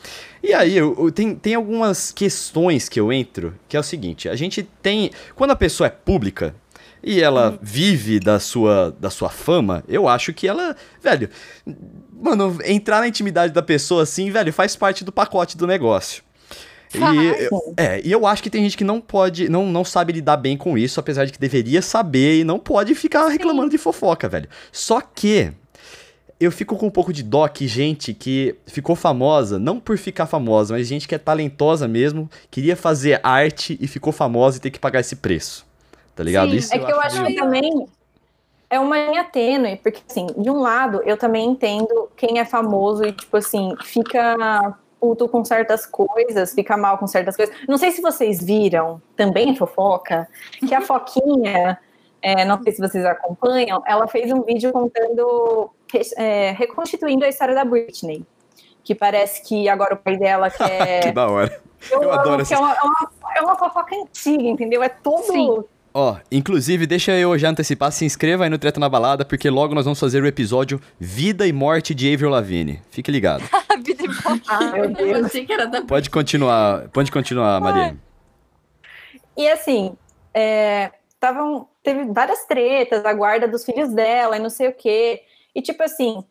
E aí, eu, eu, tem, tem algumas questões que eu entro, que é o seguinte, a gente tem... Quando a pessoa é pública, e ela hum. vive da sua, da sua fama, eu acho que ela, velho, mano, entrar na intimidade da pessoa assim, velho, faz parte do pacote do negócio. E, é, e eu acho que tem gente que não pode, não, não sabe lidar bem com isso, apesar de que deveria saber e não pode ficar reclamando Sim. de fofoca, velho. Só que eu fico com um pouco de dó que gente que ficou famosa, não por ficar famosa, mas gente que é talentosa mesmo, queria fazer arte e ficou famosa e tem que pagar esse preço tá ligado? Sim, Isso é que eu acho, que também é uma linha tênue, porque assim, de um lado eu também entendo quem é famoso e tipo assim, fica puto com certas coisas, fica mal com certas coisas. Não sei se vocês viram, também fofoca, que a Foquinha, é, não sei se vocês acompanham, ela fez um vídeo contando, é, reconstituindo a história da Britney. Que parece que agora o pai dela quer. que da hora. Eu, eu adoro essa. É uma, é, uma, é uma fofoca antiga, entendeu? É todo. Sim Ó, inclusive, deixa eu já antecipar, se inscreva aí no Treta na Balada, porque logo nós vamos fazer o episódio Vida e Morte de Avril Lavigne. Fique ligado. Vida e Morte. Ah. Eu que era da... Pode continuar, pode continuar, Maria. E assim, é, tavam, teve várias tretas, a guarda dos filhos dela e não sei o quê. E tipo assim,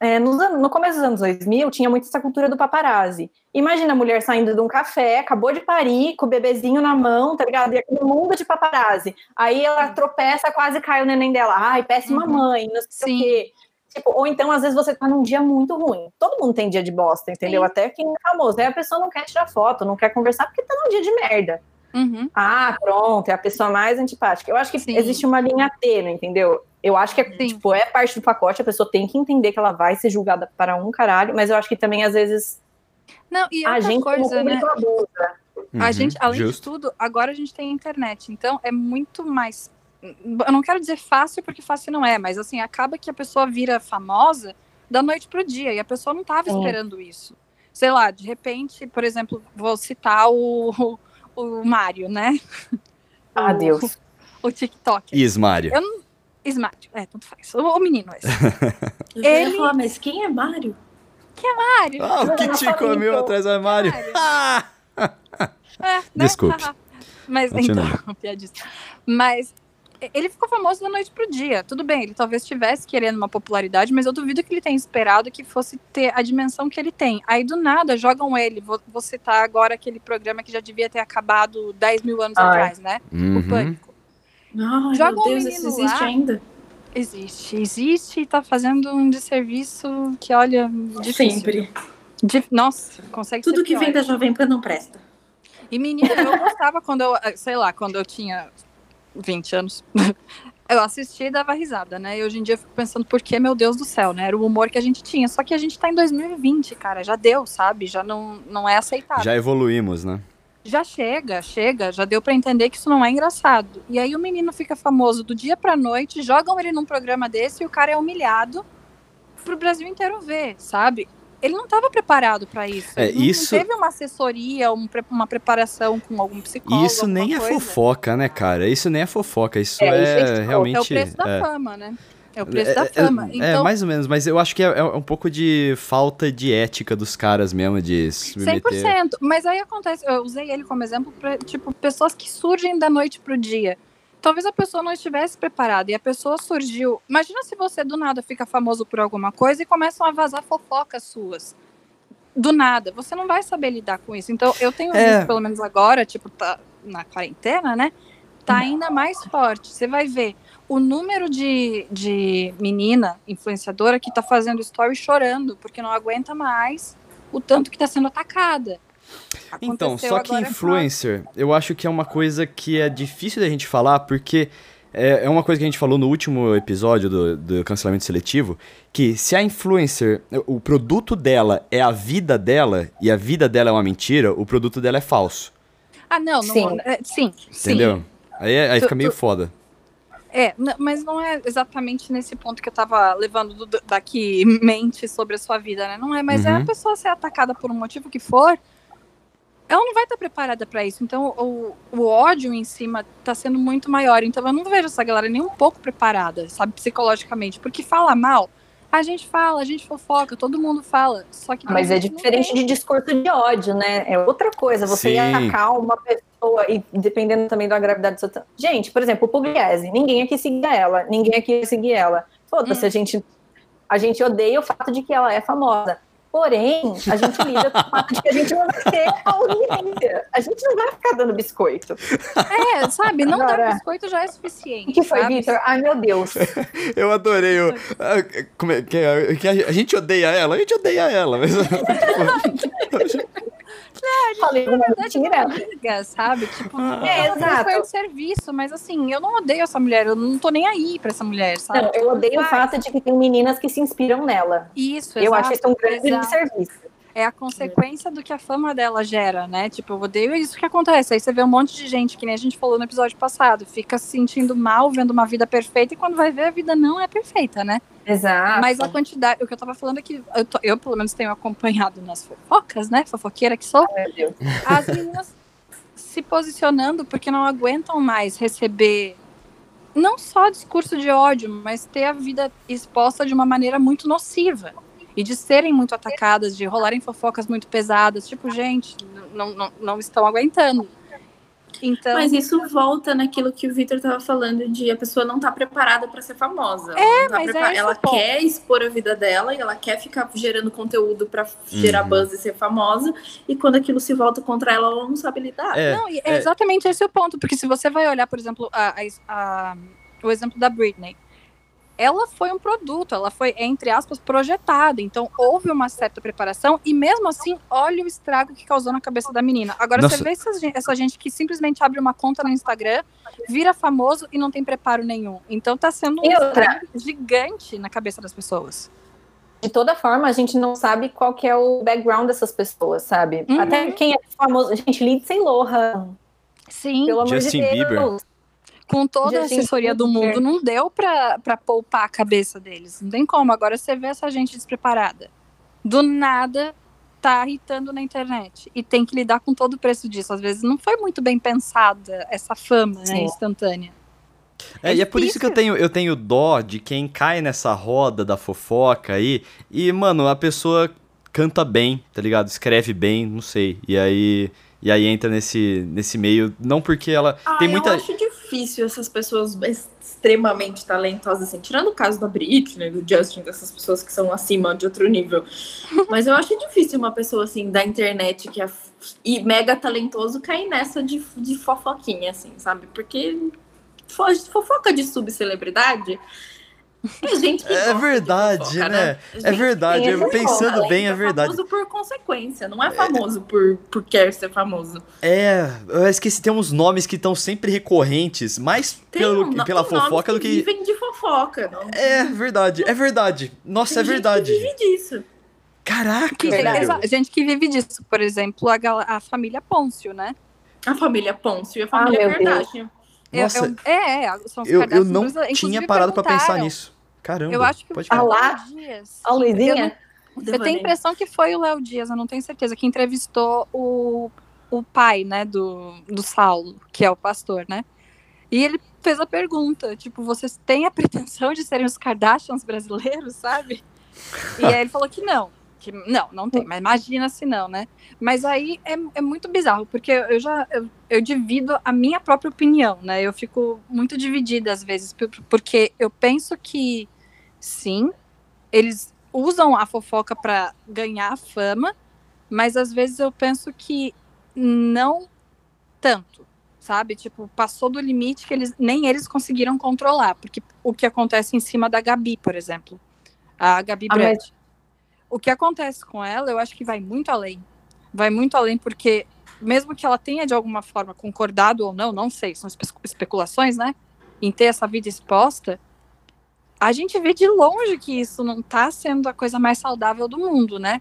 é, no, no, começo dos anos 2000, tinha muito essa cultura do paparazzi. Imagina a mulher saindo de um café, acabou de parir, com o bebezinho na mão, tá ligado? E aquele mundo de paparazzi. Aí ela tropeça, quase cai o neném dela. Ai, péssima uhum. mãe, não sei Sim. o quê. Tipo, ou então, às vezes, você tá num dia muito ruim. Todo mundo tem dia de bosta, entendeu? Sim. Até quem é famoso. Aí a pessoa não quer tirar foto, não quer conversar porque tá num dia de merda. Uhum. Ah, pronto, é a pessoa mais antipática. Eu acho que Sim. existe uma linha tênue, entendeu? Eu acho que é, tipo, é parte do pacote, a pessoa tem que entender que ela vai ser julgada para um caralho, mas eu acho que também, às vezes, não, e a gente coisa, né? abusa. Uhum, a gente, além justo. de tudo, agora a gente tem internet, então é muito mais. Eu não quero dizer fácil, porque fácil não é, mas assim, acaba que a pessoa vira famosa da noite pro dia, e a pessoa não estava esperando isso. Sei lá, de repente, por exemplo, vou citar o, o, o Mário, né? Ah, o, Deus. O TikTok. Ismário. Eu não, É, tanto faz. O, o menino esse. Eu Ele... falar, mas quem é Mário? Que armário? Ah, o que te comeu atrás do armário? Ah! É, né? Desculpe. Mas Continua. então, piadista. Mas ele ficou famoso da noite pro dia. Tudo bem, ele talvez estivesse querendo uma popularidade, mas eu duvido que ele tenha esperado que fosse ter a dimensão que ele tem. Aí do nada jogam ele. Vou, vou citar agora aquele programa que já devia ter acabado 10 mil anos Ai. atrás, né? O Uhum. Pânico. Ai, Joga meu um Deus, menino isso existe lá. ainda? Existe, existe e tá fazendo um desserviço que, olha, difícil. Sempre. Dif- Nossa, consegue Tudo ser que pior. vem da Jovem Pan não presta. E menina, eu gostava quando eu, sei lá, quando eu tinha 20 anos. Eu assistia e dava risada, né? E hoje em dia eu fico pensando, por que, meu Deus do céu, né? Era o humor que a gente tinha. Só que a gente tá em 2020, cara. Já deu, sabe? Já não, não é aceitável. Já evoluímos, né? Já chega, chega. Já deu pra entender que isso não é engraçado. E aí o menino fica famoso do dia pra noite, jogam ele num programa desse e o cara é humilhado pro Brasil inteiro ver, sabe? Ele não estava preparado pra isso. É, Ele não, isso- não teve uma assessoria, um uma preparação com algum psicólogo. Isso nem é coisa. fofoca, né, cara? Isso nem é fofoca. Isso É, é, isso é realmente. É o preço da é. fama, né? É o preço É, da é, fama. é, então, mais ou menos, mas eu acho que é, é um pouco de falta de ética dos caras mesmo, de se meter. 100%. Mas aí acontece, eu usei ele como exemplo para tipo pessoas que surgem da noite pro dia. Talvez a pessoa não estivesse preparada e a pessoa surgiu. Imagina se você do nada fica famoso por alguma coisa e começam a vazar fofocas suas. Do nada, você não vai saber lidar com isso. Então, eu tenho É. visto, pelo menos agora, tipo, tá na quarentena, né? Tá ainda mais forte. Você vai ver o número de, de menina influenciadora que tá fazendo story chorando porque não aguenta mais o tanto que tá sendo atacada. Então, Aconteceu só que influencer, eu acho que é uma coisa que é difícil da gente falar, porque é, é uma coisa que a gente falou no último episódio do, do cancelamento seletivo, que se a influencer, o produto dela é a vida dela, e a vida dela é uma mentira, o produto dela é falso. Ah, não, não Sim. é, sim, sim. Entendeu? Aí, é- aí Tu- fica meio tu- foda. É, mas não é exatamente nesse ponto que eu tava levando do- daqui mente sobre a sua vida, né? Não é, mas é Uhum. a pessoa ser atacada por um motivo que for, ela não vai estar preparada pra isso. Então, o, o ódio em cima tá sendo muito maior. Então, eu não vejo essa galera nem um pouco preparada, sabe, psicologicamente. Porque fala mal, a gente fala, a gente fofoca, todo mundo fala. Só que. Mas é diferente de discurso de ódio, né? É outra coisa. Você Sim. atacar uma pessoa e dependendo também da gravidade do seu. Gente, por exemplo, o Pugliese. Ninguém aqui seguia ela. Ninguém aqui ia seguir ela. Foda-se, Hum. a gente, a gente odeia o fato de que ela é famosa. Porém, a gente lida com o fato de que a gente não vai ter audiência. A gente não vai ficar dando biscoito. É, sabe? Não dar Agora- biscoito já é O suficiente. que foi? Vitor? Ai, meu Deus. Eu adorei o. ah, como é que é? Que a, a gente odeia ela, a gente odeia ela, mas. Falei uma verdade, é mentira. uma amiga, sabe? Tipo, É, ela exato. foi de serviço, mas assim, eu não odeio essa mulher, eu não tô nem aí pra essa mulher, sabe? Não, eu odeio o fato de que tem meninas que se inspiram nela. Isso, Eu exato, acho isso um grande exato. serviço. É a consequência do que a fama dela gera, né? Tipo, eu odeio isso que acontece. Aí você vê um monte de gente, que nem a gente falou no episódio passado, fica se sentindo mal, vendo uma vida perfeita, e quando vai ver, a vida não é perfeita, né? Exato. Mas a quantidade, o que eu tava falando é que eu, tô- eu, pelo menos, tenho acompanhado nas fofocas, né? Fofoqueira que sou. As meninas se posicionando porque não aguentam mais receber não só discurso de ódio, mas ter a vida exposta de uma maneira muito nociva e de serem muito atacadas, de rolarem fofocas muito pesadas, tipo, gente, não, não, não estão aguentando. Então, Mas isso volta naquilo que o Victor tava falando de a pessoa não tá preparada pra ser famosa. É, tá mas é ela ponto. quer expor a vida dela e ela quer ficar gerando conteúdo pra gerar Uhum. buzz e ser famosa. E quando aquilo se volta contra ela, ela não sabe lidar. É, não, e é é. exatamente esse o ponto, porque se você vai olhar, por exemplo, a- a- a- o exemplo da Britney, ela foi um produto, ela foi, entre aspas, projetada. Então, houve uma certa preparação e, mesmo assim, olha o estrago que causou na cabeça da menina. Agora, Nossa. você vê essa gente, essa gente que simplesmente abre uma conta no Instagram, vira famoso e não tem preparo nenhum. Então, tá sendo um E outra? estrago gigante na cabeça das pessoas. de toda forma, a gente não sabe qual que é o background dessas pessoas, sabe? Uhum. Até quem é famoso. Gente, Lindsay Lohan, Sim, pelo amor Justin de Deus. Bieber. Com toda a assessoria do mundo, não deu pra, pra poupar a cabeça deles. Não tem como. Agora você vê essa gente despreparada. Do nada, tá irritando na internet. E tem que lidar com todo o preço disso. Às vezes não foi muito bem pensada essa fama né, instantânea. É, É e é por isso que eu tenho, eu tenho dó de quem cai nessa roda da fofoca aí. E, mano, a pessoa canta bem, tá ligado? Escreve bem, não sei. E aí. E aí entra nesse, nesse meio. Não porque ela. Ah, tem muita. Eu acho difícil essas pessoas extremamente talentosas, assim, tirando o caso da Britney, do Justin, dessas pessoas que são acima de outro nível. Mas eu acho difícil uma pessoa assim da internet que é e mega talentoso cair nessa de, de fofoquinha, assim, sabe? Porque fofoca de subcelebridade é gente É verdade, fofoca, né? É verdade. é Pensando bem, é verdade. É famoso por consequência, não é famoso por, por quer ser famoso. É, eu esqueci, tem uns nomes que estão sempre recorrentes, mais Tem pelo, um- pela tem nomes fofoca do que. vivem de fofoca, não? É verdade, é verdade. Nossa, Tem é gente verdade. Que vive disso. Caraca, Que, velho. gente que vive disso, por exemplo, a, a família Pôncio, né? A família Pôncio e a família Ah, meu Deus. Kardashian. É- Nossa, é, um- é, é, são os Eu, eu não tinha parado pra pensar nisso. Caramba. Eu acho que pode o? Léo Dias. A Luizinha? Eu tenho a impressão que foi o Léo Dias, eu não tenho certeza, que entrevistou o, o pai, né, do, do Saulo, que é o pastor, né? E ele fez a pergunta, tipo, vocês têm a pretensão de serem os Kardashians brasileiros, sabe? E aí ele falou que não, que não, não tem, mas imagina se não, né? Mas aí é, é muito bizarro, porque eu já, eu, eu divido a minha própria opinião, né? Eu fico muito dividida às vezes, por- porque eu penso que, sim, eles usam a fofoca para ganhar fama, mas às vezes eu penso que não tanto, sabe? Tipo, passou do limite que eles nem eles conseguiram controlar, porque o que acontece em cima da Gabi, por exemplo, a Gabi Ah, Brandt. O que acontece com ela, eu acho que vai muito além. Vai muito além porque mesmo que ela tenha de alguma forma concordado ou não, não sei, são espe- especulações, né? Em ter essa vida exposta, a gente vê de longe que isso não tá sendo a coisa mais saudável do mundo, né?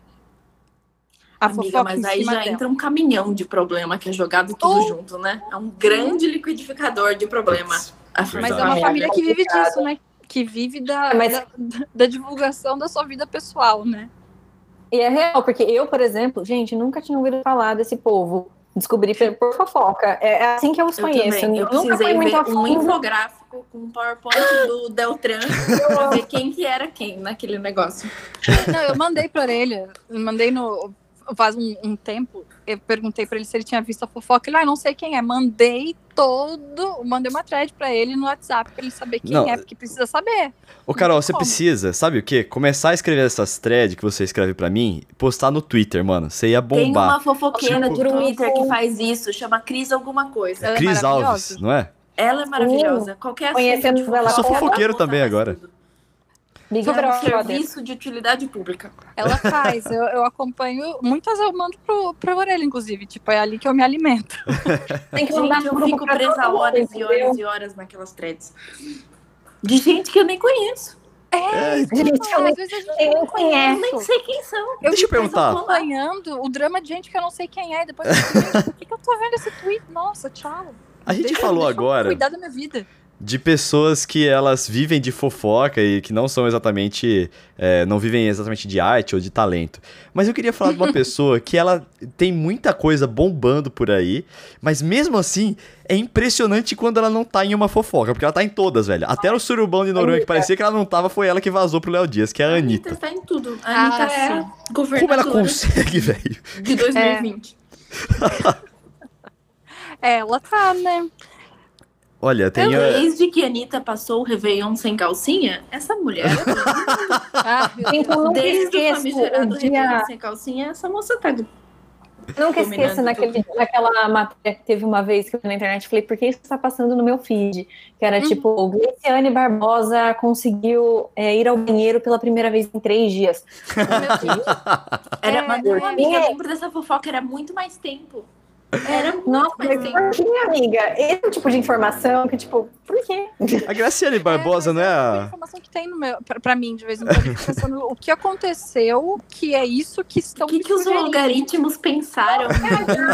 A Amiga, mas aí já dela. entra um caminhão de problema que é jogado tudo Oh. junto, né? É um grande liquidificador de problema. Mas é uma família que vive disso, né? Que vive da, mas- da, da divulgação da sua vida pessoal, né? E é real, porque eu, por exemplo, gente, nunca tinha ouvido falar desse povo. Descobri por, fofoca. É é assim que eu os Eu conheço. também. Eu nunca precisei fui muito um infográfico com um PowerPoint do Deltran pra ver quem que era quem naquele negócio. Não, eu mandei pra ele, eu mandei no. Faz um, um tempo, eu perguntei pra ele se ele tinha visto a fofoca. Ele, ah, não sei quem é. Mandei todo. Mandei uma thread pra ele no WhatsApp pra ele saber quem Não. é, porque precisa saber. Ô, Carol, você tem como. precisa, sabe o quê? Começar a escrever essas threads que você escreve pra mim, postar no Twitter, mano. Você ia Tem bombar. uma fofoqueira Tipo- do Twitter que faz isso, chama Cris alguma coisa. Ela é Cris maravilhosa. Alves, não é? Ela é maravilhosa. Qualquer Conhecendo assunto de ela Eu sou fofoqueiro também agora. tudo. Big Sobre É um serviço de utilidade pública. Ela faz, eu, eu acompanho. Muitas eu mando pro, pra orelha, inclusive. Tipo, é ali que eu me alimento. Tem que mandar Gente, eu fico presa horas e horas e horas naquelas threads. De gente que eu nem conheço. É, Gente, eu Ah, nem, às vezes a gente eu não nem conhece. Nem sei quem são. Eu Deixa eu perguntar. acompanhando o drama de gente que eu não sei quem é. E depois eu fico, gente, por que, que eu tô vendo esse tweet? Nossa, tchau. A gente Deixa- falou deixa eu agora Cuidar da minha vida. De pessoas que elas vivem de fofoca e que não são exatamente. é, não vivem exatamente de arte ou de talento. Mas eu queria falar de uma pessoa que ela tem muita coisa bombando por aí, mas mesmo assim é impressionante quando ela não tá em uma fofoca, porque ela tá em todas, velho. Até no surubão de Noronha, que parecia que ela não tava, foi ela que vazou pro Léo Dias, que é a Anitta. está em tudo. A Ah, Anitta é sim. Como ela governadora consegue, velho? de 2020. É, ela tá, né? Olha, tem. a- Desde que a Anitta passou o Réveillon sem calcinha, essa mulher, Ah, eu Deus. nunca desde o esqueço famigerado dia. Réveillon sem calcinha, essa moça tá Nunca esqueço naquele, naquela matéria que teve uma vez que eu vi na internet, falei, por que isso está passando no meu feed? Que era Uhum. tipo, Gleiciane Barbosa conseguiu é, ir ao banheiro pela primeira vez em três dias. Meu Deus. Era, É, mas é. amiga, eu lembro dessa fofoca, era muito mais tempo. Era muito Nossa, mas por que, amiga? Esse é o tipo de informação que, tipo, por quê? A Graciane Barbosa, É, não é a a. informação que tem no meu, pra, pra mim, de vez em quando, eu pensando o que aconteceu, que é isso que estão O que, que os logaritmos pensaram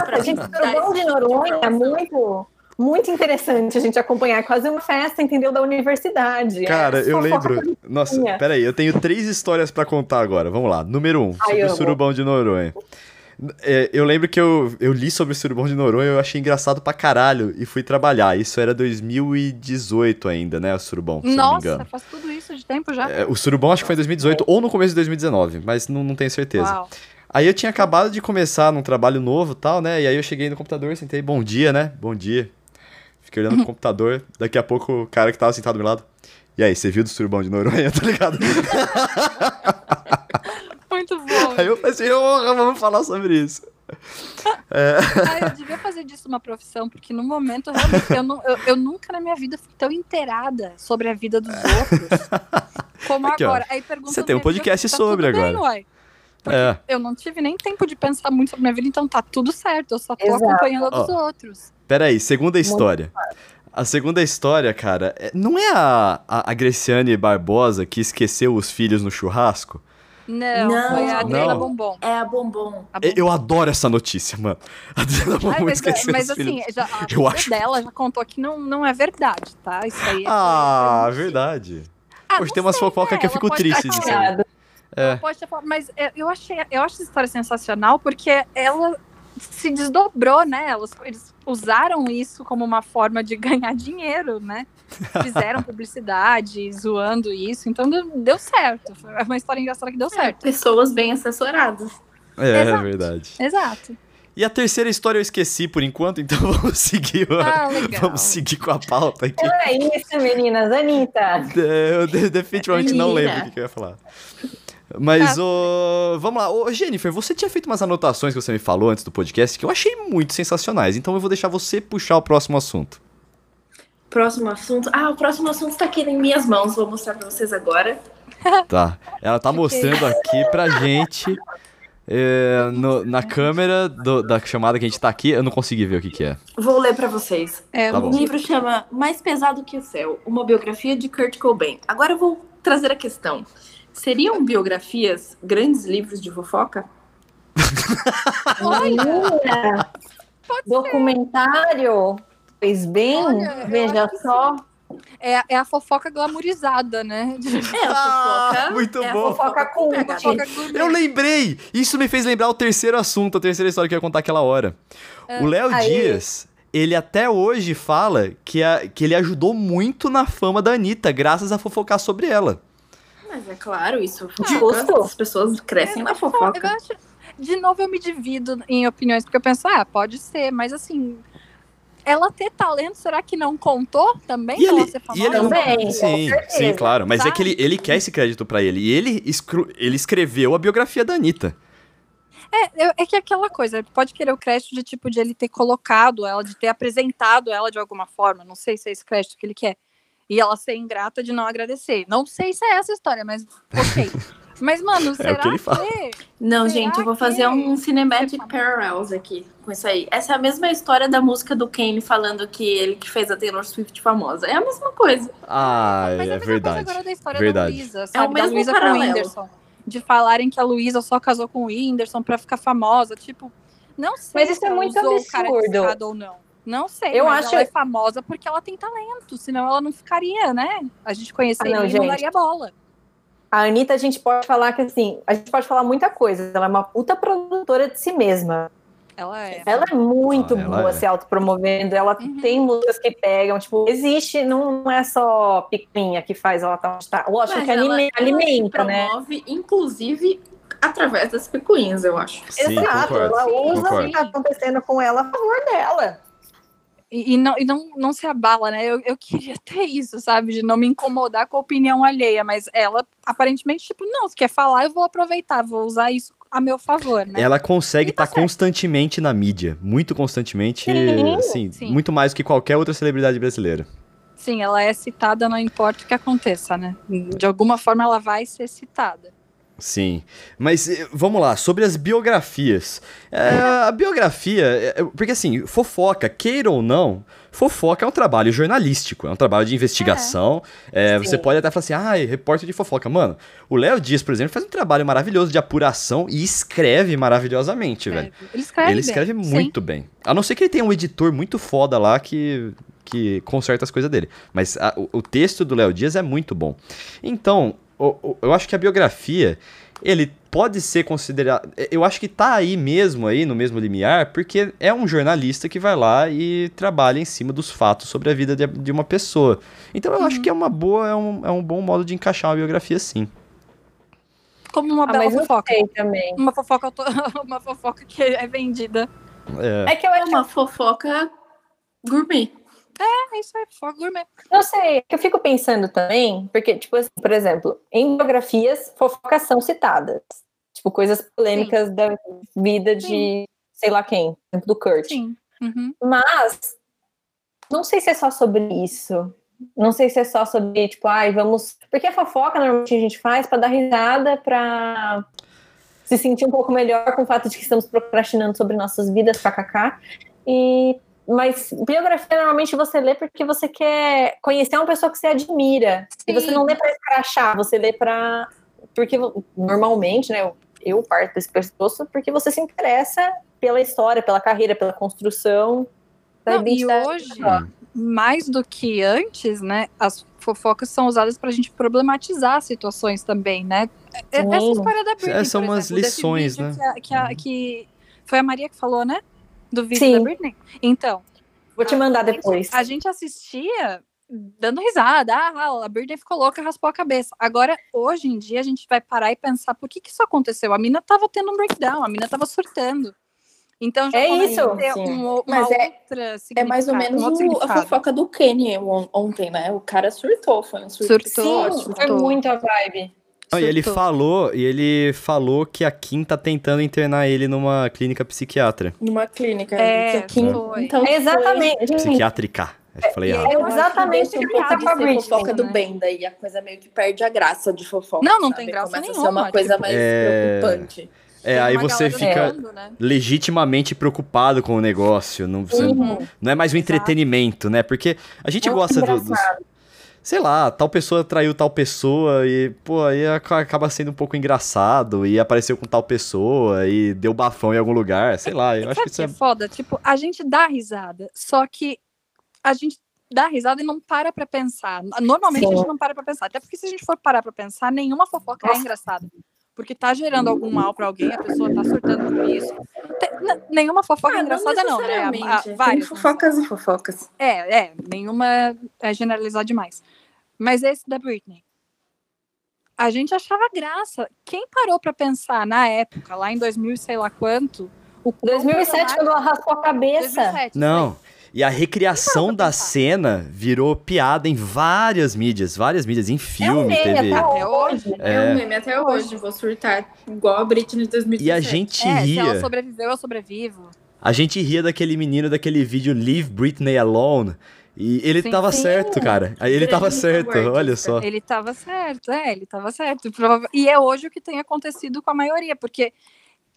pra A gente de Noronha é muito, muito interessante a gente acompanhar. Quase uma festa, entendeu? Da universidade. Cara, É eu lembro. Nossa, peraí, eu tenho três histórias pra contar agora. Vamos lá. Número um, Ai, sobre o surubão de Noronha. É, eu lembro que eu, eu li sobre o surubom de Noronha e eu achei engraçado pra caralho e fui trabalhar. Isso era 2018 ainda, né, o surubom. Nossa, faz tudo isso de tempo já? É, o surubom acho que foi em 2018 ou no começo de 2019, mas não, não tenho certeza. Uau. Aí eu tinha acabado de começar num trabalho novo e tal, né? E aí eu cheguei no computador, sentei, bom dia, né? Bom dia. Fiquei olhando pro computador, daqui a pouco o cara que tava sentado do meu lado. E aí, você viu do surubom de Noronha, tá ligado? Muito bom. Aí eu pensei, oh, vamos falar sobre isso. É, Ah, eu devia fazer disso uma profissão, porque no momento, realmente, eu, nu- eu- eu nunca na minha vida fui tão inteirada sobre a vida dos outros como Aqui, ó. agora. Aí pergunta Você tem um minha vida, podcast tá sobre bem, agora. Porque É. eu não tive nem tempo de pensar muito sobre minha vida, então tá tudo certo. Eu só tô Exato. acompanhando a dos Ó. outros. Peraí, segunda história. A segunda história, cara, é- não é a, a, a Greciane Barbosa que esqueceu os filhos no churrasco? Não, Não, foi a Adriana não. Bombom. É a bombom. A Bombom. Eu adoro essa notícia, mano. A Adriana Ai, Bombom mas, esqueceu mas assim, já, a Eu acho- dela já contou que não, não é verdade, tá? Isso aí é Ah, verdade. Ah, Hoje tem umas fofocas né? que eu fico triste disso. É. Pode ter falado, mas é, eu achei, eu acho essa história sensacional porque ela se desdobrou, né? Elas, eles usaram isso como uma forma de ganhar dinheiro, né? Fizeram publicidade, zoando isso, então deu, deu certo. Foi uma história engraçada que deu certo. Pessoas bem assessoradas. É, Exato. verdade. Exato. E a terceira história eu esqueci por enquanto, então vamos seguir. Ah. Vamos seguir com a pauta aqui. Então é isso, meninas. Anitta. É, Eu de- definitivamente não Menina. lembro o que que eu ia falar. Mas, ô, vamos lá. Ô, Jennifer, você tinha feito umas anotações que você me falou antes do podcast que eu achei muito sensacionais. Então eu vou deixar você puxar o próximo assunto. Próximo assunto. Ah, o próximo assunto tá aqui em minhas mãos. Vou mostrar pra vocês agora. Tá. Ela tá mostrando aqui pra gente. é, no- na câmera do- da chamada que a gente tá aqui, eu não consegui ver o que, que é. Vou ler pra vocês. É, Tá o bom. livro chama Mais Pesado que o Céu, uma biografia de Kurt Cobain. Agora eu vou trazer a questão. Seriam biografias grandes livros de fofoca? Menina. Documentário. Fez bem. Olha, eu Veja só. é, é a fofoca glamourizada, né? É a Ah, fofoca. muito é a bom. Fofoca com PhD. fofoca gourmet. Eu lembrei! Isso me fez lembrar o terceiro assunto, a terceira história que eu ia contar aquela hora. O Léo. Dias, ele até hoje fala que, a- que ele ajudou muito na fama da Anitta, graças a fofocar sobre ela. Mas é claro, isso. Justo. Fofoca, as pessoas crescem na Eu fofoca. acho, de novo, eu me divido em opiniões, porque eu penso, ah, pode ser, mas assim, ela ter talento, será que não contou também E ele, ser e famosa? ele não- Também, com sim, sim, claro. Mas é Sabe? que ele, ele quer esse crédito pra ele. E ele, escru- ele escreveu a biografia da Anitta. É, é que é aquela coisa, pode querer o crédito de tipo de ele ter colocado ela, de ter apresentado ela de alguma forma. Não sei se é esse crédito que ele quer. E ela ser ingrata de não agradecer. Não sei se é essa a história, mas ok. Mas, mano, será que ele fala. que. Não, Será gente, eu vou que- fazer um Cinematic Parallels aqui com isso aí. Essa é a mesma história da música do Kane falando que ele que fez a Taylor Swift famosa. É a mesma coisa. Ah, Mas é a mesma verdade. coisa agora da história Verdade. da Luísa, sabe? da mesmo Luísa com o paralelo. Whindersson. De falarem que a Luísa só casou com o Whindersson pra ficar famosa. Tipo, não sei Mas isso se é muito o absurdo. ou não. Não sei, Eu mas acho- ela é famosa porque ela tem talento. Senão ela não ficaria, né? A gente conheceria Ah, não, e não gente. daria bola. A Anitta, a gente pode falar que assim, a gente pode falar muita coisa. Ela é uma puta produtora de si mesma. Ela é. Ela é muito Ah, ela boa é. se autopromovendo. Ela Uhum. tem músicas que pegam. Tipo, existe, não é só picuinha que faz ela estar onde tá. Lógico Mas que ela- alime- ela alimenta, se né? promove, inclusive, através das picuinhas, eu acho. Sim, Exato, concordo. ela usa o que tá acontecendo com ela a favor dela. E, e não, e não, não se abala, né? Eu, eu queria ter isso, sabe? De não me incomodar com a opinião alheia. Mas ela, aparentemente, tipo, não, se quer falar, eu vou aproveitar, vou usar isso a meu favor, né? Ela consegue E tá estar certo. constantemente na mídia. Muito constantemente. Sim, assim, sim. muito mais do que qualquer outra celebridade brasileira. Sim, ela é citada, não importa o que aconteça, né? De alguma forma ela vai ser citada. Sim. Mas eh, vamos lá, sobre as biografias. É, a biografia, é, é, porque assim, fofoca, queira ou não, fofoca é um trabalho jornalístico, é um trabalho de investigação. É, você Sim. pode até falar assim, ah, repórter de fofoca. Mano, o Léo Dias, por exemplo, faz um trabalho maravilhoso de apuração e escreve maravilhosamente, velho. Ele escreve, Ele bem, escreve sim. muito bem. A não ser que ele tenha um editor muito foda lá que, que conserta as coisas dele. Mas a- o, o texto do Léo Dias é muito bom. Então, eu acho que a biografia, ele pode ser considerado. Eu acho que tá aí mesmo, aí no mesmo limiar, porque é um jornalista que vai lá e trabalha em cima dos fatos sobre a vida de, de uma pessoa. Então eu acho que é uma boa, é um, é um bom modo de encaixar uma biografia, sim. Como uma Ah, bela fofoca. também. Uma fofoca, uma fofoca que é vendida. É. É que eu É acho uma fofoca gourmet. É isso aí, fofoca gourmet. Não sei, é que eu fico pensando também, porque, tipo assim, por exemplo, em biografias, fofocas são citadas. Tipo, coisas polêmicas da vida de Sim. sei lá quem, do Kurt. Sim. Uhum. Mas não sei se é só sobre isso. Não sei se é só sobre, tipo, ai, vamos. Porque a fofoca normalmente a gente faz pra dar risada, pra se sentir um pouco melhor com o fato de que estamos procrastinando sobre nossas vidas, kkk. E mas biografia normalmente você lê porque você quer conhecer uma pessoa que você admira. E você Sim. não lê pra escrachar, você lê pra. Porque normalmente, né? eu- parto desse pressuposto porque você se interessa pela história, pela carreira, pela construção. da Não, e hoje, mais do que antes, né? As fofocas são usadas pra gente problematizar situações também, né? É- Sim. Essa história da Britney, É, são por umas exemplo, lições, né? Que, a- que, a- que foi a Maria que falou, né? Do vídeo Sim. da Britney. Então, Vou te mandar a depois. A gente assistia dando risada. Ah, a Britney ficou louca, raspou a cabeça. Agora, hoje em dia, a gente vai parar e pensar por que, que isso aconteceu. A mina tava tendo um breakdown, a mina tava surtando. Então já É isso, um, Mas é- outra É mais ou menos um a fofoca do Kenny on- ontem, né? O cara surtou, foi um surto. Surtou. Sim, foi surtou. muito a vibe. Não, e ele falou, e ele falou que a Kim tá tentando internar ele numa clínica psiquiatra. Numa clínica. É, que aqui- foi. Então, É exatamente. gente, Psiquiátrica. Acho que falei errado. É eu acho exatamente que o que deixa um tá com a Britney. fofoca do né? bem, daí a coisa meio que perde a graça de fofoca. Não, não sabe? tem graça Começa a ser nenhuma, uma coisa tipo, mais é- preocupante. É, Tem aí você fica né? legitimamente preocupado com o negócio. Não, você- Uhum. não é mais um entretenimento, né? Porque a gente Muito gosta do, dos. Sei lá, tal pessoa traiu tal pessoa e, pô, aí aca- acaba sendo um pouco engraçado e apareceu com tal pessoa e deu bafão em algum lugar, sei lá, eu acho que isso o é... é foda? Tipo, a gente dá risada, só que a gente dá risada e não para pra pensar. Normalmente a Sim. gente não para pra pensar. Até porque se a gente for parar pra pensar, nenhuma fofoca é Nossa. engraçada. Porque tá gerando algum mal pra alguém, a pessoa tá surtando com isso. Tem- nenhuma fofoca é Ah, engraçada, não, né? A- a- necessariamente. Tem várias. fofocas e fofocas. É, é, nenhuma é generalizar demais. Mas esse da Britney. A gente achava graça. Quem parou pra pensar na época, lá em 2000 e sei lá quanto, o quão 2007, quando ela raspou a cabeça. 2007, Não, e a recriação da pensar. cena virou piada em várias mídias, várias mídias, em filme, meme teve... até Até hoje. É, É. um meme até hoje. Vou surtar igual a Britney de 2017. E a gente É, se ela ria, sobreviveu, eu sobrevivo. a gente ria daquele menino daquele vídeo Leave Britney Alone, e ele Sim. tava Sim. certo, cara, aí ele tava certo, olha só. Ele tava certo, é, ele tava certo. E é hoje o que tem acontecido com a maioria, porque,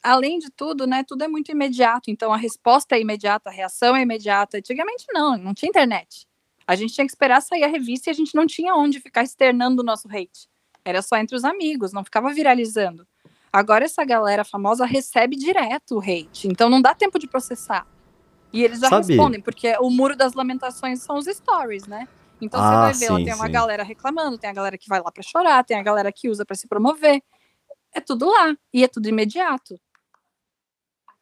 além de tudo, né, tudo é muito imediato. Então, a resposta é imediata, a reação é imediata. Antigamente, não, não tinha internet. A gente tinha que esperar sair a revista e a gente não tinha onde ficar externando o nosso hate. Era só entre os amigos, não ficava viralizando. Agora, essa galera famosa recebe direto o hate, então não dá tempo de processar. E eles já Sabe- respondem, porque o muro das lamentações são os stories, né? Então você Ah, vai ver, ó, sim, tem uma sim. galera reclamando, tem a galera que vai lá pra chorar, tem a galera que usa pra se promover. É tudo lá e é tudo imediato.